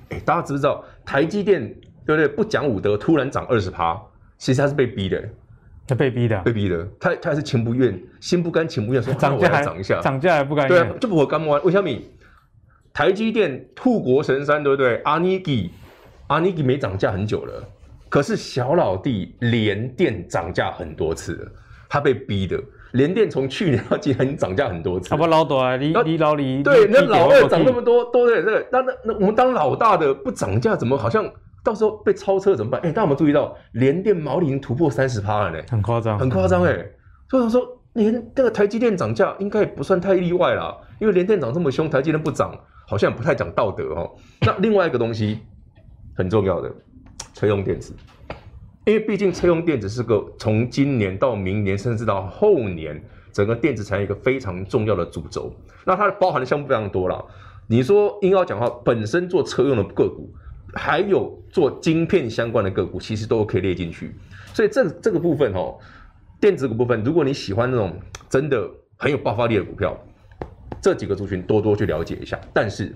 哎、欸，大家知不知道台积电对不对？不讲武德，突然涨二十趴，其实它是被逼的。他被逼的，被逼的，他他还是情不愿，心不甘情不愿，说涨价还涨一下，涨价还不甘愿，对啊，就不和干嘛？为什么？台积电护国神山，对不对？阿尼基，阿尼基没涨价很久了，可是小老弟联电涨价很多次了，他被逼的。联电从去年到今年涨价很多次，他不老大，你你老李，对，那老二涨那么多，都对这个，那那那我们当老大的不涨价，怎么好像？到时候被超车怎么办？哎、欸，大家有没有注意到联电毛利已经突破三十趴了呢？很夸张，很夸张哎！所以我说，连那个台积电涨价应该也不算太例外啦，因为联电涨这么凶，台积电不涨，好像也不太讲道德哦。那另外一个东西很重要的，车用电子，因为毕竟车用电子是个从今年到明年，甚至到后年，整个电子产业一个非常重要的主轴。那它包含的项目非常多啦。你说硬要讲的话，本身做车用的个股。还有做晶片相关的个股，其实都可以列进去。所以这这个部分哦，电子股部分，如果你喜欢那种真的很有爆发力的股票，这几个族群多多去了解一下。但是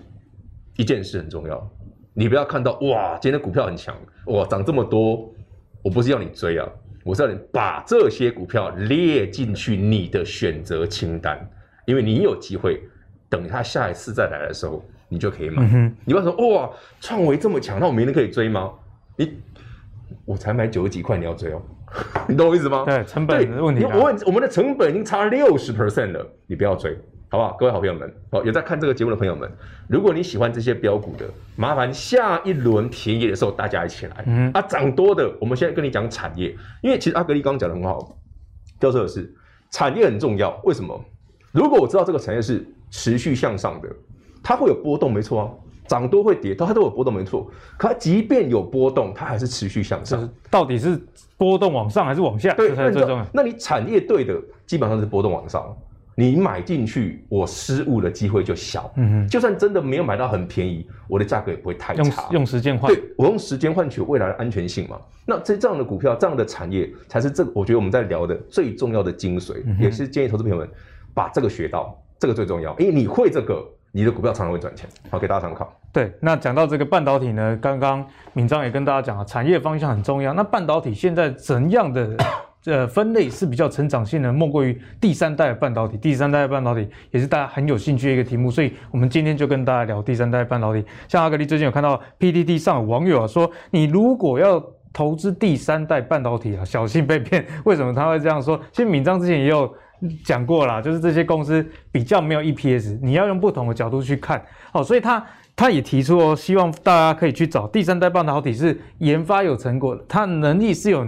一件事很重要，你不要看到哇，今天的股票很强，哇，涨这么多，我不是要你追啊，我是要你把这些股票列进去你的选择清单，因为你有机会等它下一次再来的时候。你就可以买。嗯、你不要说哇，创维这么强，那我明天可以追吗？你我才买九十几块，你要追哦？你懂我意思吗？对，成本的问题。我我们的成本已经差六十 percent 了，你不要追，好不好？各位好朋友们，好，有在看这个节目的朋友们，如果你喜欢这些标股的，麻烦下一轮便宜的时候大家一起来。嗯，啊，涨多的，我们现在跟你讲产业，因为其实阿格力刚刚讲的很好，教授的是产业很重要。为什么？如果我知道这个产业是持续向上的。它会有波动，没错啊，涨多会跌，它都有波动，没错。可它即便有波动，它还是持续向上。到底是波动往上还是往下？对，这才是最重要。那你产业对的，基本上是波动往上。你买进去，我失误的机会就小。嗯哼，就算真的没有买到很便宜，我的价格也不会太差。用，用时间换，对，我用时间换取未来的安全性嘛。那这这样的股票，这样的产业，才是这个我觉得我们在聊的最重要的精髓，嗯、也是建议投资朋友们把这个学到，这个最重要，因为你会这个。你的股票常常会赚钱，好，给大家参考。对，那讲到这个半导体呢，刚刚敏章也跟大家讲了，产业方向很重要。那半导体现在怎样的呃分类是比较成长性的？莫过于第三代半导体。第三代半导体也是大家很有兴趣的一个题目，所以我们今天就跟大家聊第三代半导体。像阿格力最近有看到 P D D 上有网友啊说，你如果要投资第三代半导体啊，小心被骗。为什么他会这样说？其实敏章之前也有。讲过了，就是这些公司比较没有 EPS，你要用不同的角度去看，好，所以他他也提出哦，希望大家可以去找第三代半导体是研发有成果，它能力是有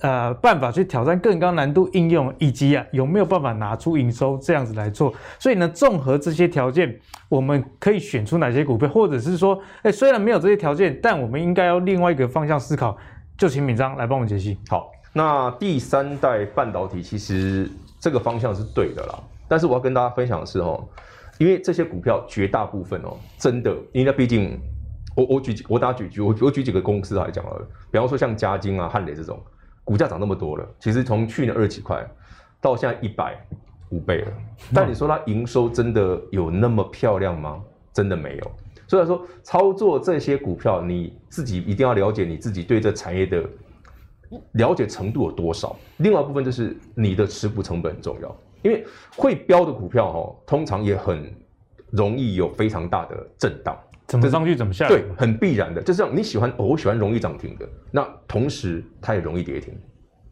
呃办法去挑战更高难度应用，以及啊有没有办法拿出营收这样子来做。所以呢，综合这些条件，我们可以选出哪些股票，或者是说，哎，虽然没有这些条件，但我们应该要另外一个方向思考。就请敏章来帮我们解析。好，那第三代半导体其实这个方向是对的啦，但是我要跟大家分享的是哦，因为这些股票绝大部分哦，真的，因为毕竟我我举我打举举我我举几个公司来讲了，比方说像嘉晶啊、汉磊这种，股价涨那么多了，其实从去年二十几块到现在一百五倍了，但你说它营收真的有那么漂亮吗？真的没有。所以说，操作这些股票，你自己一定要了解你自己对这产业的了解程度有多少。另外一部分就是你的持股成本很重要，因为会飙的股票哈，通常也很容易有非常大的震荡，怎么上去怎么下来，对，很必然的。就是这样，你喜欢，哦，我喜欢容易涨停的，那同时它也容易跌停，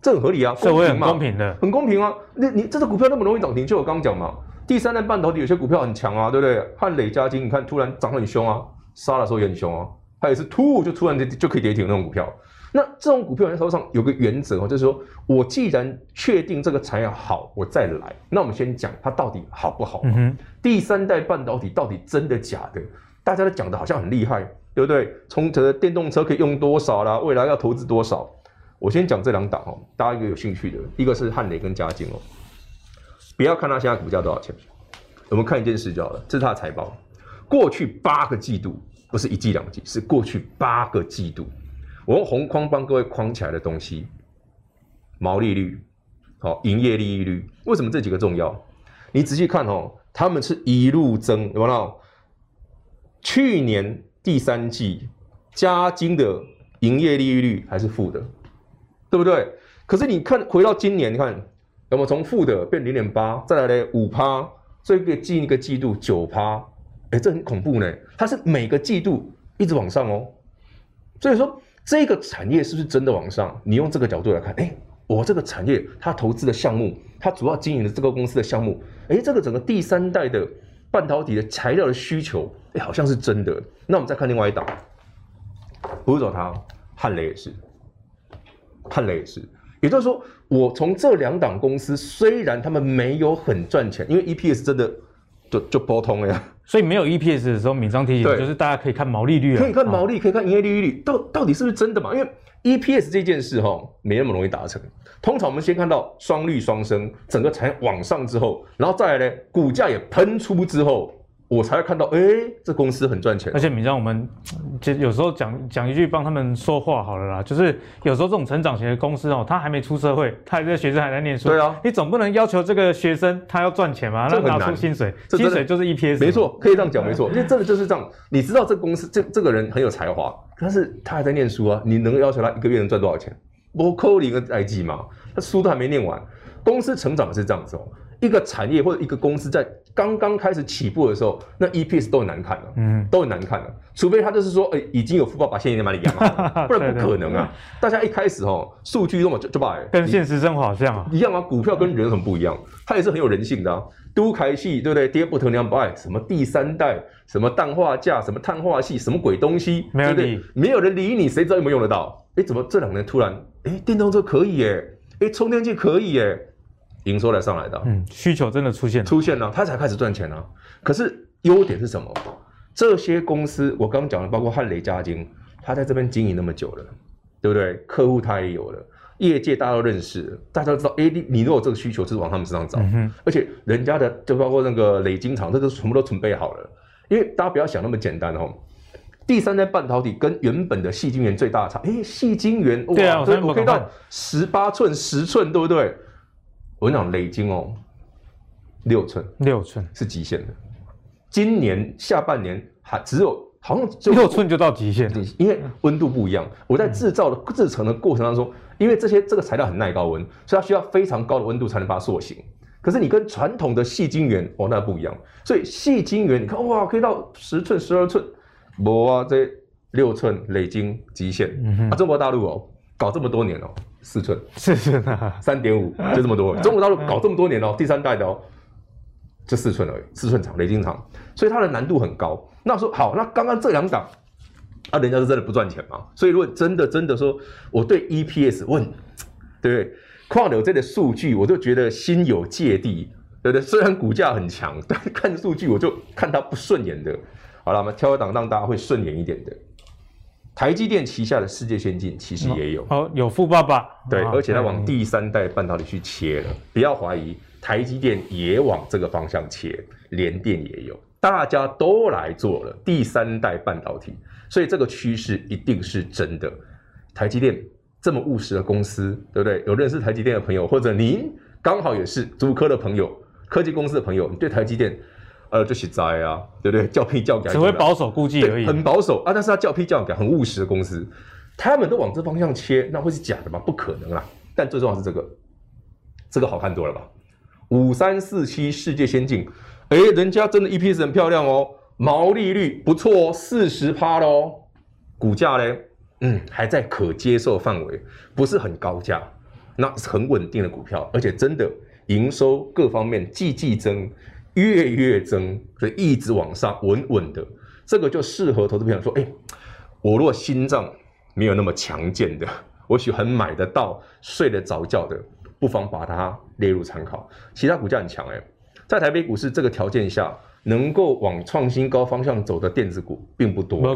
这很合理啊，社会很，公平的，很公平啊。那你这只股票那么容易涨停，就我刚刚讲嘛。第三代半导体有些股票很强啊，对不对？汉磊、嘉金，你看突然涨很凶啊，杀的时候也很凶啊，它也是突就突然就就可以跌停那种股票。那这种股票在手上有个原则哦，就是说我既然确定这个产业好，我再来。那我们先讲它到底好不好？嗯哼。第三代半导体到底真的假的？大家都讲的好像很厉害，对不对？从这电动车可以用多少啦？未来要投资多少？我先讲这两档哦，大家一个有兴趣的，一个是汉磊跟嘉晶哦。不要看它现在股价多少钱，我们看一件事就好了。这是它的财报，过去八个季度，不是一季两季，是过去八个季度。我用红框帮各位框起来的东西，毛利率，好，营业利率，为什么这几个重要？你仔细看哦，他们是一路增，有没有？去年第三季，嘉晶的营业利率还是负的，对不对？可是你看，回到今年，你看。那么从负的变零点八，再来呢五趴，这个近一个季度九趴，哎，这很恐怖呢。它是每个季度一直往上哦，所以说这个产业是不是真的往上？你用这个角度来看，哎，我这个产业它投资的项目，它主要经营的这个公司的项目，哎，这个整个第三代的半导体的材料的需求，哎，好像是真的。那我们再看另外一档，不是找他，汉雷也是，汉雷也是。也就是说，我从这两档公司，虽然他们没有很赚钱，因为 EPS 真的就就波通了呀。所以没有 EPS 的时候，敏商提醒就是大家可以看毛利率，可以看毛利，可以看营业利率，到到底是不是真的嘛？因为 EPS 这件事哈，没那么容易达成。通常我们先看到双率双升，整个产业往上之后，然后再来呢，股价也喷出之后。我才会看到，哎、欸，这公司很赚钱。而且你知道，我们就有时候讲讲一句帮他们说话好了啦，就是有时候这种成长型的公司哦，他还没出社会，他还在学生还在念书。对啊，你总不能要求这个学生他要赚钱嘛？那拿出薪水，薪水就是 EPS。没错，可以这样讲，没错。因为真的就是这样。你知道这公司这这个人很有才华，但是他还在念书啊，你能要求他一个月能赚多少钱？我扣你一个 IG 嘛，他书都还没念完。公司成长是这样子哦。一个产业或者一个公司在刚刚开始起步的时候，那 EPS 都很难看的，嗯，都很难看的。除非他就是说，哎，已经有富爸爸现金在那里养，不然不可能啊。大家一开始哦，数据那么就就把跟现实生活好像啊，一样啊。股票跟人很不一样，它也是很有人性的啊。都开戏对不对？爹不疼娘不爱，什么第三代，什么氮化镓，什么碳化系，什么鬼东西，没有理，没有人理你，谁知道有没有用得到？哎，怎么这两年突然，哎，电动车可以耶，哎，充电器可以耶。营收来上来的，嗯，需求真的出现出现了，他才开始赚钱啊。可是优点是什么？这些公司我刚刚讲的，包括汉雷、嘉晶，他在这边经营那么久了，对不对？客户他也有了，业界大家都认识，大家都知道，哎，你你如果有这个需求，就是往他们身上找。嗯、哼而且人家的就包括那个磊晶厂，这个全部都准备好了。因为大家不要想那么简单哦。第三代半导体跟原本的细晶圆最大的差，哎，细晶圆哇，对啊，我可以到十八寸、十寸，对不对？我跟你讲，累晶哦，六寸，六寸是极限的。今年下半年还只有好像就六寸就到极限，因为温度不一样。我在制造的制成的过程当中，因为这些这个材料很耐高温，所以它需要非常高的温度才能把它塑形。可是你跟传统的细晶圆哦，那不一样。所以细晶圆你看哇，可以到十寸、十二寸，没啊，这六寸累晶极限。嗯、啊，中国大陆哦，搞这么多年哦。四寸，四寸啊，三点五，就这么多。中国大陆搞这么多年哦，第三代的哦，就四寸而已，四寸长，雷晶长，所以它的难度很高。那我说好，那刚刚这两档，啊，人家是真的不赚钱嘛？所以如果真的真的说，我对 EPS 问，对不对？矿流这个数据，我就觉得心有芥蒂，对不对？虽然股价很强，但看数据我就看它不顺眼的。好了，我们挑一档让大家会顺眼一点的。台积电旗下的世界先进其实也有，哦，哦，有富爸爸，对，哦、而且它往第三代半导体去切了，不要怀疑，台积电也往这个方向切，联电也有，大家都来做了第三代半导体，所以这个趋势一定是真的。台积电这么务实的公司，对不对？有认识台积电的朋友，或者您刚好也是竹科的朋友、科技公司的朋友，你对台积电。呃，就是灾啊，对不对？叫批叫改，只会保守估计而已，很保守啊。但是他叫批叫改，很务实的公司，他们都往这方向切，那会是假的吗？不可能啦。但最重要是这个，这个好看多了吧？五三四七世界先进，哎，人家真的 EPS 很漂亮哦，毛利率不错哦，四十趴喽，股价呢，嗯，还在可接受范围，不是很高价，那是很稳定的股票，而且真的营收各方面季季增。月月增，所以一直往上，稳稳的，这个就适合投资朋友说，哎，我若心脏没有那么强健的，我喜欢买得到、睡得着觉的，不妨把它列入参考。其他股价很强，哎，在台北股市这个条件下，能够往创新高方向走的电子股并不多，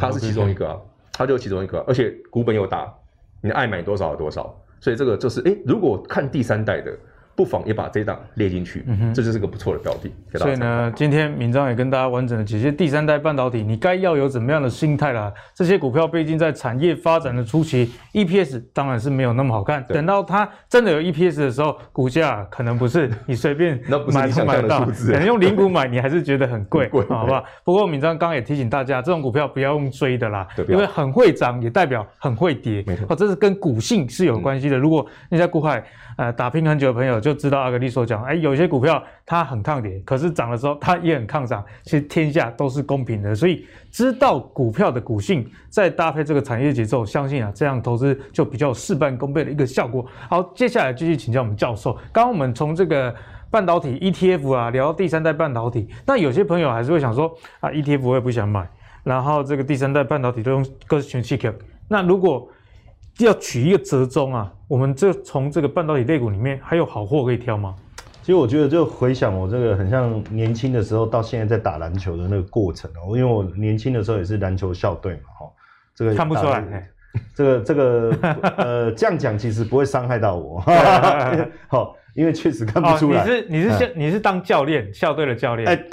它是其中一个啊，它就是其中一个，而且股本又大，你爱买多少有多少，所以这个就是，哎，如果看第三代的。不妨也把这档列进去，嗯哼，这就是个不错的标的。所以呢，今天闵漳也跟大家完整的解析第三代半导体，你该要有怎么样的心态啦。这些股票毕竟在产业发展的初期，EPS 当然是没有那么好看。等到它真的有 EPS 的时候，股价可能不是你随便 买都买得到，可能用零股买你还是觉得很贵，贵好不好？不过闵漳刚刚也提醒大家，这种股票不要用追的啦，因为很会涨也代表很会跌，没错，哦，这是跟股性是有关系的。嗯、如果你在股海呃打拼很久的朋友，就知道阿格力所讲，哎，有些股票它很抗跌，可是涨的时候它也很抗涨。其实天下都是公平的，所以知道股票的股性，再搭配这个产业节奏，相信啊，这样投资就比较事半功倍的一个效果。好，接下来继续请教我们教授。刚刚我们从这个半导体 ETF 啊聊到第三代半导体，那有些朋友还是会想说啊，ETF 我也不想买，然后这个第三代半导体都用各全 CQ。那如果要取一个折中啊，我们这从这个半导体类股里面还有好货可以挑吗？其实我觉得就回想我这个很像年轻的时候到现在在打篮球的那个过程哦，因为我年轻的时候也是篮球校队嘛，哈，这个看不出来，这个这个呃这样讲其实不会伤害到我，好，因为确实看不出来。你是你是校你是当教练校队的教练？哎，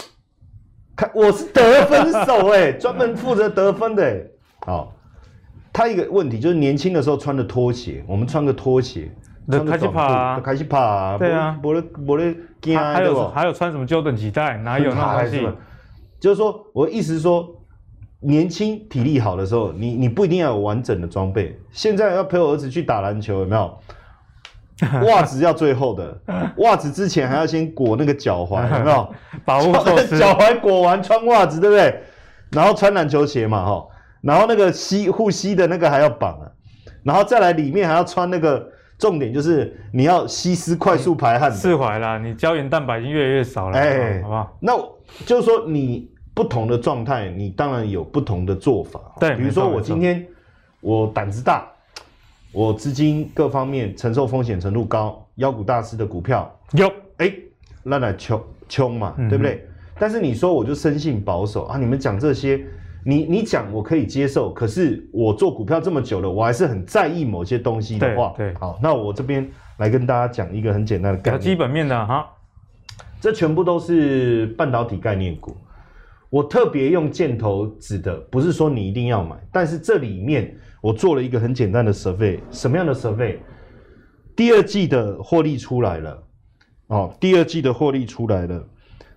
看我是得分手哎，专门负责得分的哎，好。他一个问题就是年轻的时候穿的拖鞋，我们穿个拖鞋，开始跑，开始跑，对啊，没得没得惊，还有还有穿什么 Jordan 几代，哪有 那东西？就是说，我意思是说，年轻体力好的时候，你你不一定要有完整的装备。现在要陪我儿子去打篮球，有没有？袜子要最厚的，袜子之前还要先裹那个脚踝，有没有？保护措施，脚踝裹完穿袜子，对不对？然后穿篮球鞋嘛，哈。然后那个吸护膝的那个还要绑啊，然后再来里面还要穿那个，重点就是你要吸湿快速排汗。释怀啦，你胶原蛋白已经越来越少了，哎，好不好？那就是说你不同的状态，你当然有不同的做法。对，比如说我今天我胆子大，我资金各方面承受风险程度高，妖股大师的股票有，哎，那来冲冲嘛，对不对？但是你说我就生性保守啊，你们讲这些。你你讲我可以接受，可是我做股票这么久了，我还是很在意某些东西的话，对，对好，那我这边来跟大家讲一个很简单的概念，基本面的哈，这全部都是半导体概念股。我特别用箭头指的，不是说你一定要买，但是这里面我做了一个很简单的 survey，什么样的 survey？第二季的获利出来了，哦，第二季的获利出来了，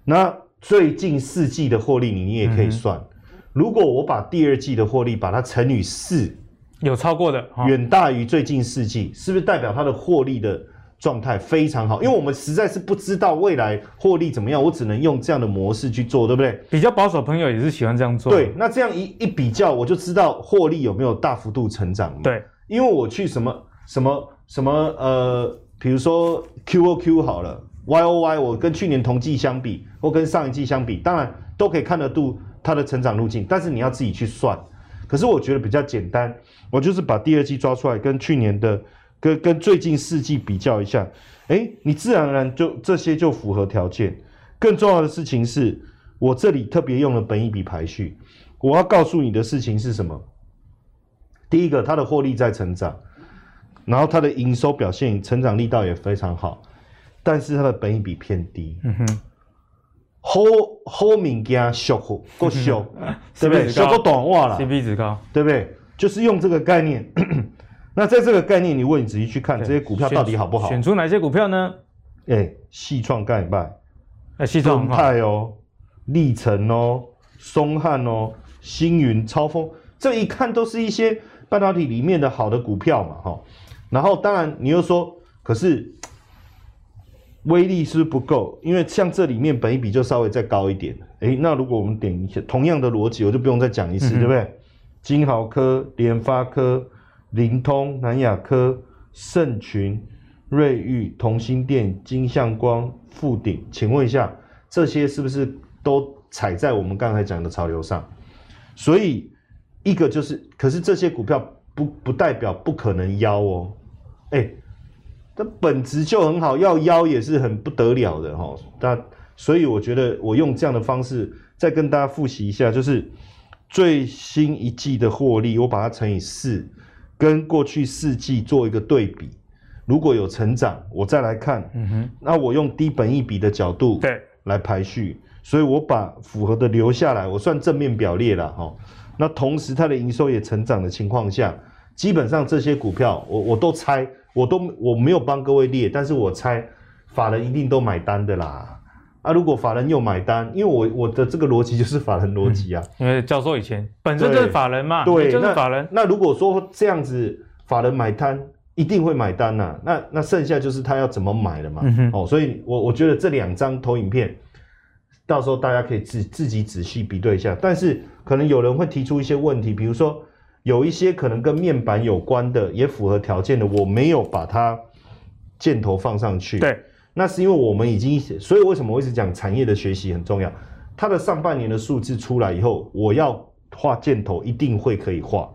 那最近四季的获利你你也可以算。嗯如果我把第二季的获利把它乘以四，有超过的，远大于最近四季，是不是代表它的获利的状态非常好？因为我们实在是不知道未来获利怎么样，我只能用这样的模式去做，对不对？比较保守朋友也是喜欢这样做。对，那这样一一比较，我就知道获利有没有大幅度成长。对，因为我去什么什么什么呃，比如说 QOQ 好了，YOY，我跟去年同季相比，或跟上一季相比，当然都可以看得度。它的成长路径，但是你要自己去算。可是我觉得比较简单，我就是把第二季抓出来，跟去年的跟跟最近四季比较一下，哎，你自然而然就这些就符合条件。更重要的事情是，我这里特别用了本益比排序。我要告诉你的事情是什么？第一个，它的获利在成长，然后它的营收表现成长力道也非常好，但是它的本益比偏低。嗯哼，好好物件俗货 够俗，对不对？俗够短话了，CP 值高，对不对？就是用这个概念。那在这个概念，你问你仔细去看这些股票到底好不好？选出哪些股票呢？哎，细创盖拜。哎，动态哦，历程哦，松汉哦，星云、超峰，这一看都是一些半导体里面的好的股票嘛，哈。然后当然你又说，可是威力是不是不够？因为像这里面本一比就稍微再高一点。哎，那如果我们点一下同样的逻辑，我就不用再讲一次，嗯、对不对？金豪科、联发科、灵通、南亚科、盛群。瑞昱、同心电、金相光、富鼎，请问一下，这些是不是都踩在我们刚才讲的潮流上？所以一个就是，可是这些股票不不代表不可能妖哦，哎、欸，它本质就很好，要妖也是很不得了的哈。那所以我觉得我用这样的方式再跟大家复习一下，就是最新一季的获利，我把它乘以四，跟过去四季做一个对比。如果有成长，我再来看，嗯哼，那我用低本一比的角度对来排序，所以我把符合的留下来，我算正面表列了哈。那同时它的营收也成长的情况下，基本上这些股票我我都猜，我都我没有帮各位列，但是我猜法人一定都买单的啦。啊，如果法人又买单，因为我我的这个逻辑就是法人逻辑啊，因为教授以前本身就是法人嘛，对，就是法人那。那如果说这样子法人买单。一定会买单呐、啊，那那剩下就是他要怎么买了嘛，嗯、哦，所以我我觉得这两张投影片，到时候大家可以自自己仔细比对一下。但是可能有人会提出一些问题，比如说有一些可能跟面板有关的，也符合条件的，我没有把它箭头放上去。对，那是因为我们已经，所以为什么我一直讲产业的学习很重要？它的上半年的数字出来以后，我要画箭头，一定会可以画。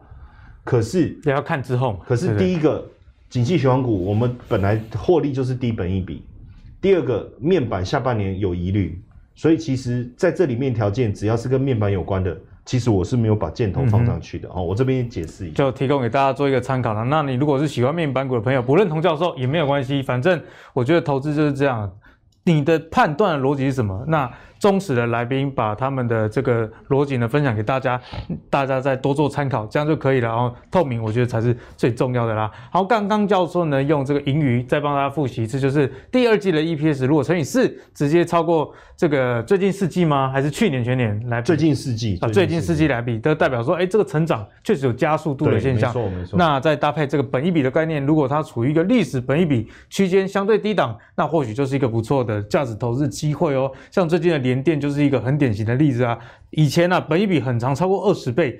可是也要看之后。可是第一个。景气循环股，我们本来获利就是低本一笔。第二个，面板下半年有疑虑，所以其实在这里面条件，只要是跟面板有关的，其实我是没有把箭头放上去的。哦、嗯，我这边解释一下，就提供给大家做一个参考了。那你如果是喜欢面板股的朋友，不认同教授也没有关系，反正我觉得投资就是这样。你的判断逻辑是什么？那忠实的来宾把他们的这个逻辑呢分享给大家，大家再多做参考，这样就可以了。然后透明，我觉得才是最重要的啦。好，刚刚教授呢用这个盈余再帮大家复习一次，就是第二季的 EPS 如果乘以四，直接超过这个最近四季吗？还是去年全年来比？最近四季啊，最近四季来比，都代表说，哎，这个成长确实有加速度的现象。没错没错。那再搭配这个本一比的概念，如果它处于一个历史本一比区间相对低档，那或许就是一个不错的。价值投资机会哦，像最近的联电就是一个很典型的例子啊。以前呢、本一笔很长，超过二十倍。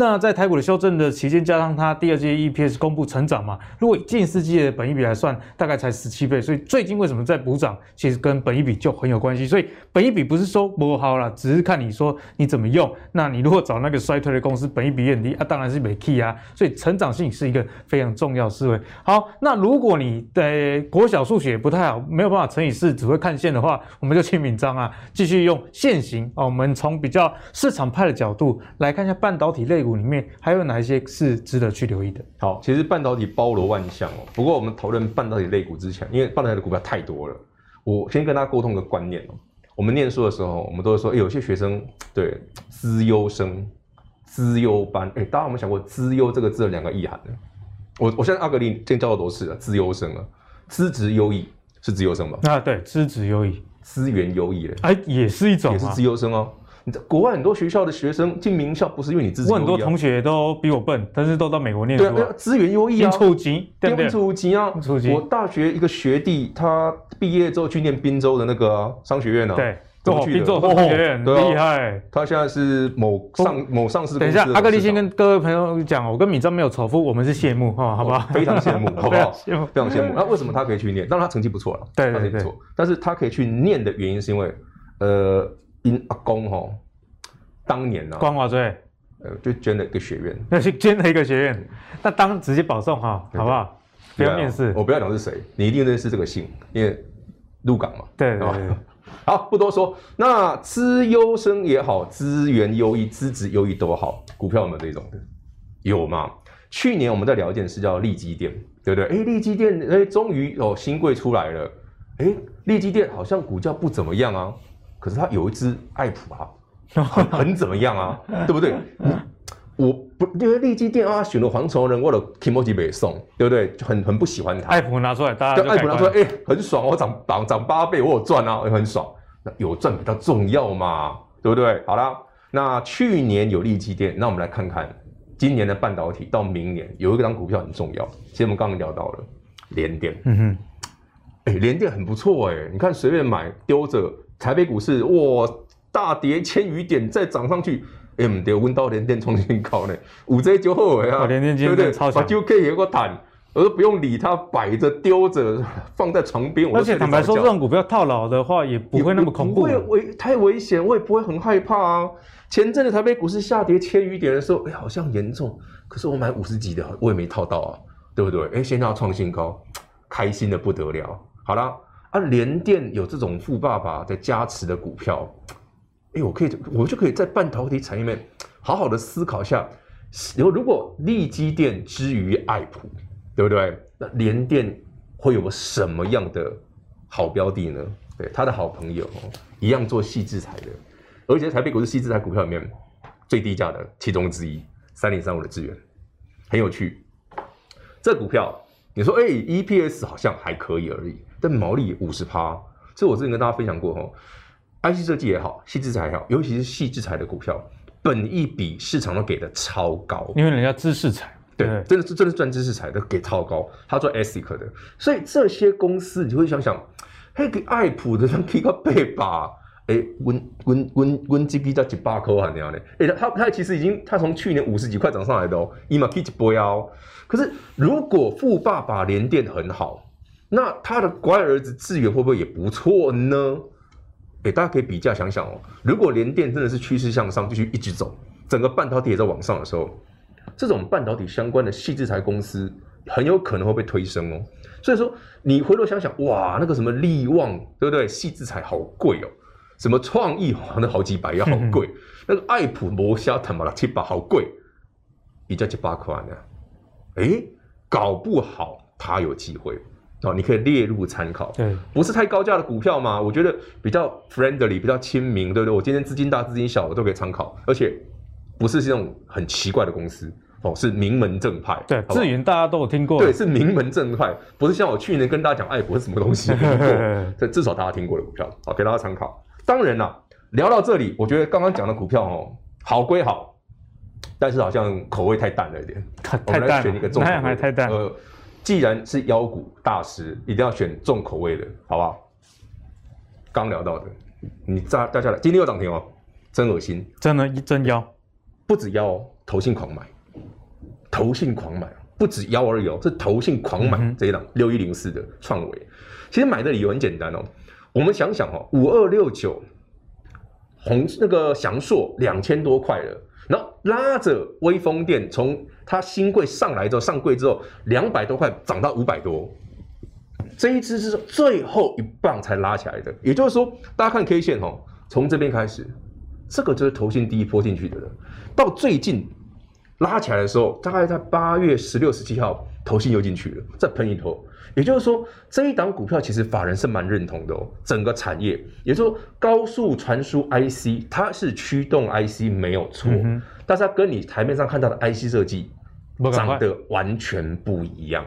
那在台股的修正的期间，加上它第二季 EPS 公布成长嘛，如果以近四季的本益比来算，大概才十七倍。所以最近为什么在补涨，其实跟本益比就很有关系。所以本益比不是说不好了，只是看你说你怎么用。那你如果找那个衰退的公司，本益比也很低啊，当然是没 key 啊。所以成长性是一个非常重要思维。好，那如果你的国小数学不太好，没有办法乘以四，只会看线的话，我们就请敏章啊，继续用线型啊。我们从比较市场派的角度来看一下半导体类股股。里面还有哪一些是值得去留意的？好，其实半导体包罗万象哦。不过我们讨论半导体类股之前，因为半导体的股票太多了，我先跟大家沟通一个观念哦。我们念书的时候，我们都会说，有些学生对资优生、资优班，哎，大家有没有想过“资优”这个字的两个意涵呢？我我现在阿格力今天教的都是资优生啊，资质优异是资优生吧？啊，对，资质优异，资源优异嘞，哎，也是一种，也是资优生哦。国外很多学校的学生进名校，不是因为你资质优异、啊、我很多同学都比我笨，但是都到美国念书、啊。对啊，资源优异啊，出级，对不对？出级啊，出级。我大学一个学弟，他毕业之后去念宾州的那个、啊、商学院呢、啊。对，哦，宾州商学院厉害。他现在是某上某上市公司。等一下，阿格力先跟各位朋友讲，我跟米章没有仇富，我们是羡慕哈，好不好？非常羡慕，好不好？羡慕，非常羡慕。那为什么他可以去念？当然他成绩不错了，对对对。但是他可以去念的原因是因为，呃，因阿公吼。当年呢、啊，光华最，呃，就捐了一个学院，那 是捐了一个学院，那当直接保送哈，好不好？不要面试，我不要讲是谁，你一定认识这个姓，因为鹿港嘛。对对对。好，不多说。那资优生也好，资源优异、资质优异都好，股票有没有这种的？有吗？去年我们在聊一件事，叫利基店，对不对？哎，利基店，哎，终于哦新贵出来了。哎，利基店好像股价不怎么样啊，可是他有一只爱普啊，很很怎么样啊，对不对？我不因为利基店啊，选了黄崇仁，我的 kimochi 没送，对不对？就很很不喜欢他。爱普拿出来，大家就爱普拿出来，哎，很爽，我涨涨涨八倍，我有赚啊，也很爽。那有赚比较重要嘛，对不对？好啦，那去年有利基店，那我们来看看今年的半导体到明年有一个张股票很重要。其实我们刚刚聊到了联电，嗯哼，哎，联电很不错哎，你看随便买丢着台北股市哇，大跌千余点再涨上去。哎，唔对，温到联电创新高呢，五 J 就好呀，联电今天超强，就可以有个胆，我说不用理它，摆着丢着，放在床边。而且坦白说，这种股票套牢的话，也不会那么恐怖，不会危太危险，我也不会很害怕啊。前阵子台北股市下跌千余点的时候，哎，好像严重，可是我买五十几的，我也没套到啊，对不对？哎，现在要创新高，开心的不得了。好啦，啊，联电有这种富爸爸在加持的股票。哎，我可以，我就可以在半导体产业面好好的思考一下，如如果利基电之于爱普，对不对？那联电会有个什么样的好标的呢？对，他的好朋友一样做矽智财的，而且台北股市矽智财股票里面最低价的其中之一，三零三五的资源，很有趣。这股票你说，哎，EPS 好像还可以而已，但毛利五十趴，这我之前跟大家分享过哦。IC 设计也好，细制材也好，尤其是细制材的股票，本益比市场都给的超高，因为人家知识材，对，真的是真的是赚知识财的，给超高。他做 ASIC 的，所以这些公司你会想想，嘿，给爱普的人给个背吧，哎，温温温温 GP 到几百块啊那样的，哎，他他其实已经他从去年五十几块涨上来的哦，一毛 K 一波哦。可是如果富爸爸联电很好，那他的乖儿子智远会不会也不错呢？给大家可以比价想想哦，如果联电真的是趋势向上，继续一直走，整个半导体也在往上的时候，这种半导体相关的细制材公司很有可能会被推升哦。所以说，你回头想想，哇，那个什么力旺，对不对？细制材好贵哦，什么创意好像好几百也好贵，嗯、那个爱普摩虾坦马拉七八好贵，比较七八块呢，哎，搞不好他有机会。哦，你可以列入参考。对，不是太高价的股票嘛？我觉得比较 friendly，比较亲民，对不对？我今天资金大、资金小，我都可以参考。而且不是这种很奇怪的公司哦，是名门正派。对，智云大家都有听过。对，是名门正派，不是像我去年跟大家讲爱国是什么东西，这至少大家听过的股票，好，给大家参考。当然啦，聊到这里，我觉得刚刚讲的股票哦，好归好，但是好像口味太淡了一点。太淡，我们来选一个重口味，太淡。呃既然是妖股大师，一定要选重口味的，好不好？刚聊到的，你再大家来，今天又涨停哦，真恶心，真的，一真妖，不止妖哦，投信狂买，投信狂买，不止妖而已哦，是投信狂买这一档六一零四的创维，其实买的理由很简单哦，我们想想哦，五二六九红那个祥硕两千多块了。然后拉着威锋电从它新贵上来之后，上柜之后两百多块涨到五百多，这一支是最后一棒才拉起来的。也就是说，大家看 K 线哦，从这边开始，这个就是投信第一波进去的了，到最近拉起来的时候，大概在八月十六、十七号，投信又进去了，再喷一头。也就是说，这一档股票其实法人是蛮认同的哦。整个产业，也就是说，高速传输 IC 它是驱动 IC 没有错，嗯、但是它跟你台面上看到的 IC 设计长得完全不一样。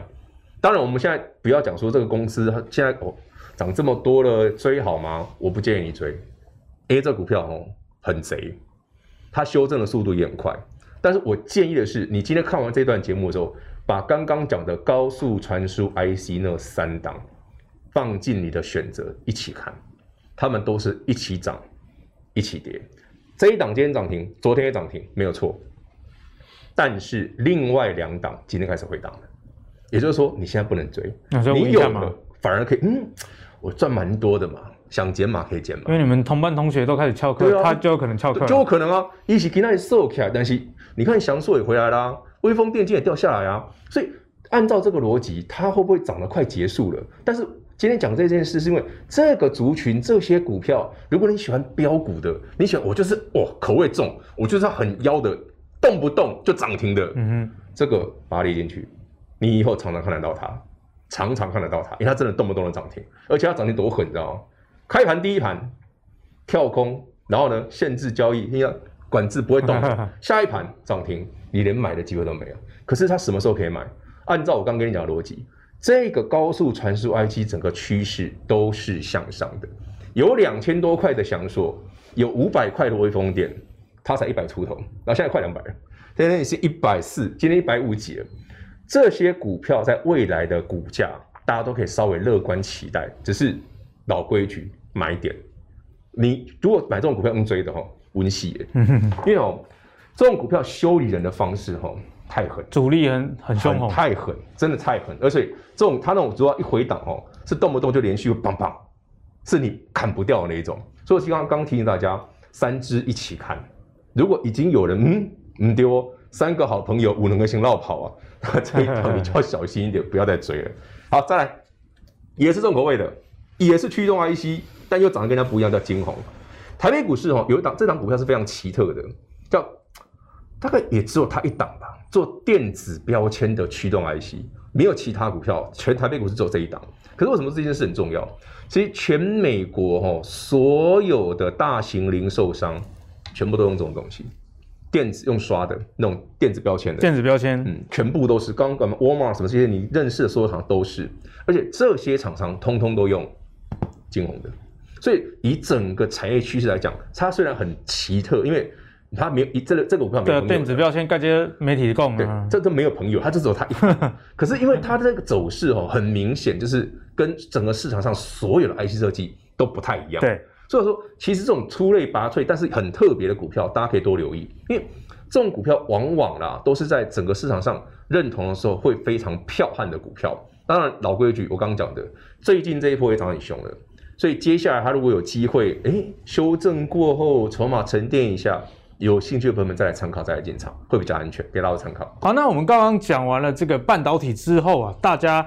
当然，我们现在不要讲说这个公司它现在哦涨这么多了，追好吗？我不建议你追。A 这股票哦很贼，它修正的速度也很快。但是我建议的是，你今天看完这段节目的时候。把刚刚讲的高速传输 IC 那三档放进你的选择一起看，他们都是一起涨，一起跌。这一档今天涨停，昨天也涨停，没有错。但是另外两档今天开始回档了，也就是说你现在不能追。你有了反而可以，嗯，我赚蛮多的嘛，想减码可以减码。因为你们同班同学都开始翘课，啊、他就有可能翘课，就有可能啊。一起给那里收起来，但是你看祥硕也回来啦。威锋电今天也掉下来啊，所以按照这个逻辑，它会不会涨得快结束了？但是今天讲这件事，是因为这个族群这些股票，如果你喜欢飙股的，你喜欢我就是哇口味重，我就是要很妖的，动不动就涨停的，嗯哼，这个把它列进去，你以后常常看得到它，常常看得到它，因为它真的动不动的涨停，而且它涨停多狠，你知道吗？开盘第一盘跳空，然后呢限制交易，你要管制不会动，下一盘涨停，你连买的机会都没有。可是它什么时候可以买？按照我刚跟你讲的逻辑，这个高速传输 IC 整个趋势都是向上的。有两千多块的祥硕，有五百块的微风电，它才一百出头，然后现在快两百了，现在也是一百四，今天一百五几了。这些股票在未来的股价，大家都可以稍微乐观期待。只是老规矩，买点。你如果买这种股票用追的哈，温习，因为哦，这种股票修理人的方式哈。太狠，主力很很凶狠，太狠，真的太狠。而且这种他那种主要一回档哦，是动不动就连续棒棒，是你砍不掉的那一种。所以我刚刚刚提醒大家，三只一起看。如果已经有人嗯嗯丢三个好朋友五能个先落跑啊，那 这一条你就要小心一点，不要再追了。好，再来，也是重口味的，也是驱动 IC，但又长得跟它不一样，叫金红。台北股市哦，有一档这档股票是非常奇特的，叫大概也只有它一档吧。做电子标签的驱动 IC，没有其他股票，全台北股市只有这一档。可是为什么这件事很重要？其实全美国哈，所有的大型零售商全部都用这种东西，电子用刷的那种电子标签的。电子标签，嗯，全部都是。刚刚沃尔玛什么这些你认识的所有厂都是，而且这些厂商通通都用金红的。所以以整个产业趋势来讲，它虽然很奇特，因为。他没有一这个这个股票没有电子标签，各些媒体供对，这都没有朋友，他就只有他一。可是因为它的这个走势哦，很明显就是跟整个市场上所有的 IC 设计都不太一样。对，所以说其实这种出类拔萃但是很特别的股票，大家可以多留意，因为这种股票往往啦都是在整个市场上认同的时候会非常彪悍的股票。当然老规矩，我刚刚讲的，最近这一波也涨很凶了，所以接下来他如果有机会，哎，修正过后筹码沉淀一下。有兴趣的朋友们再来参考，再来进场会比较安全，给大家参考。好，那我们刚刚讲完了这个半导体之后啊，大家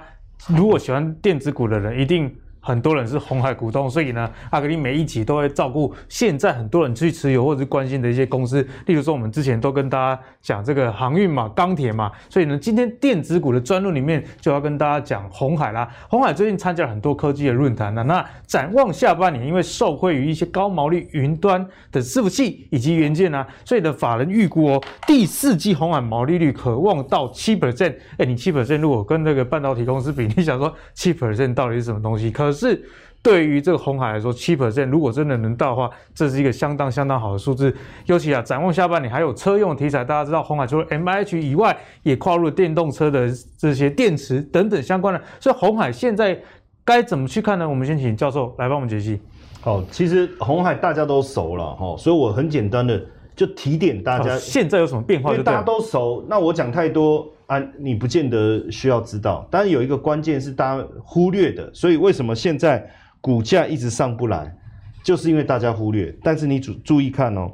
如果喜欢电子股的人，一定。很多人是红海股东，所以呢，阿格力每一集都会照顾现在很多人去持有或者是关心的一些公司。例如说，我们之前都跟大家讲这个航运嘛、钢铁嘛，所以呢，今天电子股的专论里面就要跟大家讲红海啦。红海最近参加了很多科技的论坛呢。那展望下半年，因为受惠于一些高毛利云端的伺服器以及元件啊，所以呢，法人预估哦，第四季红海毛利率可望到七 percent。哎，你七 percent 如果跟那个半导体公司比，你想说七 percent 到底是什么东西？可是对于这个红海来说，七 percent 如果真的能到的话，这是一个相当相当好的数字。尤其啊，展望下半年还有车用题材，大家知道红海除了 MIH 以外，也跨入了电动车的这些电池等等相关的。所以红海现在该怎么去看呢？我们先请教授来帮我们解析。好，其实红海大家都熟了哈，所以我很简单的就提点大家，现在有什么变化？因为大家都熟，那我讲太多啊，你不见得需要知道。但是有一个关键是大家忽略的，所以为什么现在？股价一直上不来，就是因为大家忽略。但是你注注意看哦，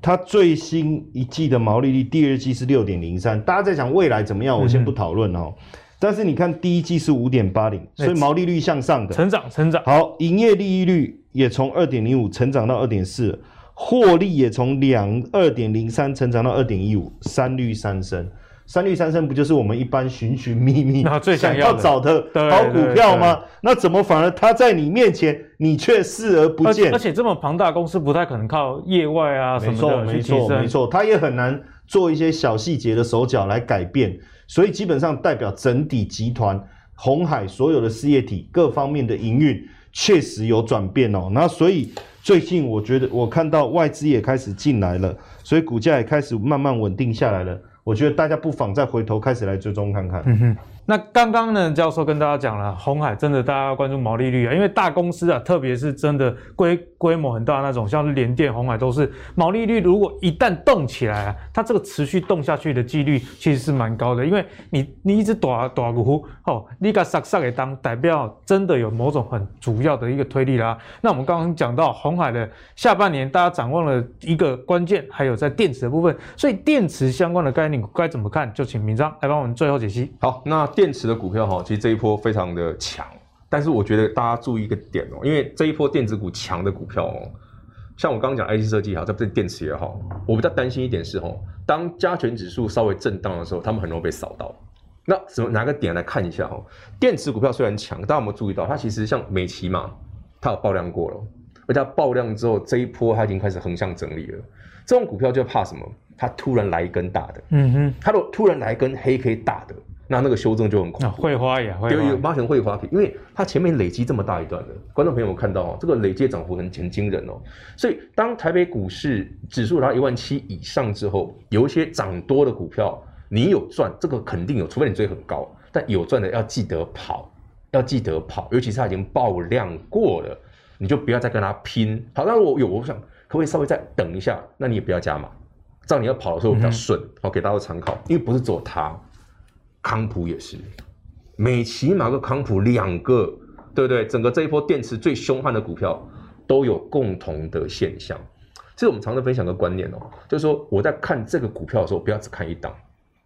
它最新一季的毛利率，第二季是六点零三。大家在讲未来怎么样，我先不讨论哦。但是你看第一季是五点八零，所以毛利率向上的，成长成长。好，营业利率也从二点零五成长到二点四，获利也从两二点零三成长到二点一五，三率三升。三绿三升不就是我们一般寻寻觅觅最想要找的好股票吗？那怎么反而它在你面前，你却视而不见？而且这么庞大公司不太可能靠业外啊什么的没错，没错，它也很难做一些小细节的手脚来改变。所以基本上代表整体集团红海所有的事业体各方面的营运确实有转变哦。那所以最近我觉得我看到外资也开始进来了，所以股价也开始慢慢稳定下来了。我觉得大家不妨再回头开始来追踪看看。嗯。那刚刚呢，教授跟大家讲了，红海真的大家要关注毛利率啊，因为大公司啊，特别是真的规规模很大那种，像是联电、红海都是毛利率，如果一旦动起来啊，它这个持续动下去的几率其实是蛮高的，因为你你一直打打股哦，你个杀杀给当代表真的有某种很主要的一个推力啦。那我们刚刚讲到红海的下半年，大家掌握了一个关键，还有在电池的部分，所以电池相关的概念该怎么看？就请明章来帮我们最后解析。好，那。电池的股票哈，其实这一波非常的强，但是我觉得大家注意一个点哦，因为这一波电子股强的股票哦，像我刚刚讲 IC 设计也好，这不是电池也好，我比较担心一点是哦，当加权指数稍微震荡的时候，他们很容易被扫到。那什么拿个点来看一下哈？电池股票虽然强，大家有没有注意到它其实像美琪嘛，它有爆量过了，而且它爆量之后这一波它已经开始横向整理了。这种股票就怕什么？它突然来一根大的，嗯哼，它如果突然来一根黑 K 大的，那那个修正就很恐怖。会花呀，对，有八成会花，因为它前面累积这么大一段的，观众朋友们看到哦，这个累积涨幅很很惊人哦。所以当台北股市指数达到一万七以上之后，有一些涨多的股票，你有赚，这个肯定有，除非你追很高，但有赚的要记得跑，要记得跑，尤其是它已经爆量过了，你就不要再跟它拼。好，那我有，我想可不可以稍微再等一下？那你也不要加码。这样你要跑的时候比较顺，好、嗯、给大家参考。因为不是只有它，康普也是，美琪玛跟康普两个，对不对？整个这一波电池最凶悍的股票都有共同的现象。这是我们常常分享的观念哦，就是说我在看这个股票的时候，不要只看一档，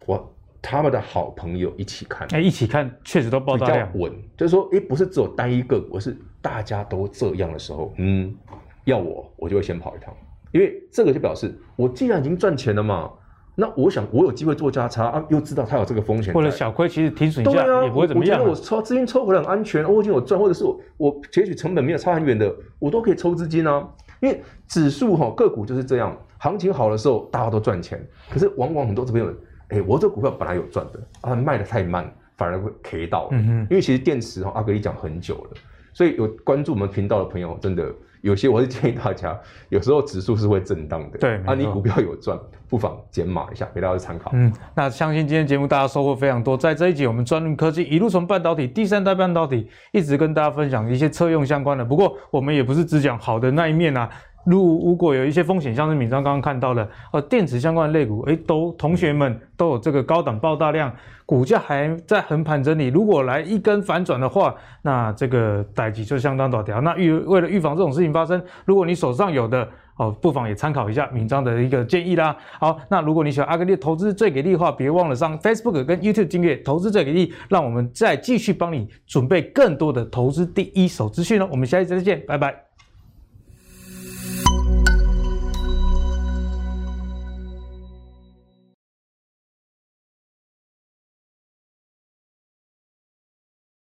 我他们的好朋友一起看，哎，一起看确实都爆大量，比较稳。就是说，哎，不是只有单一个股，而是大家都这样的时候，嗯，要我我就会先跑一趟。因为这个就表示，我既然已经赚钱了嘛，那我想我有机会做价差啊，又知道它有这个风险，或者小亏其实停损一下也不会怎么样。我觉得我抽资金抽回来很安全，我已经有赚，或者是我我截取成本没有差很远的，我都可以抽资金啊。因为指数哈个股就是这样，行情好的时候大家都赚钱，可是往往很多这边有，哎，我这股票本来有赚的啊，卖的太慢反而会 K 到。嗯哼，因为其实电池哈阿格力讲很久了，所以有关注我们频道的朋友真的。有些我是建议大家，有时候指数是会震荡的。对，啊，你股票有赚，不妨减码一下，给大家参考。嗯，那相信今天节目大家收获非常多。在这一集，我们专论科技一路从半导体、第三代半导体，一直跟大家分享一些车用相关的。不过，我们也不是只讲好的那一面啊。如如果有一些风险，像是敏章刚刚看到的，呃，电池相关的类股，诶，都同学们都有这个高档爆大量，股价还在横盘整理。如果来一根反转的话，那这个代志就相当大条。那预为了预防这种事情发生，如果你手上有的哦，不妨也参考一下敏章的一个建议啦。好，那如果你喜欢阿格力投资最给力的话，别忘了上 Facebook 跟 YouTube 订阅投资最给力，让我们再继续帮你准备更多的投资第一手资讯哦。我们下一次再见，拜拜。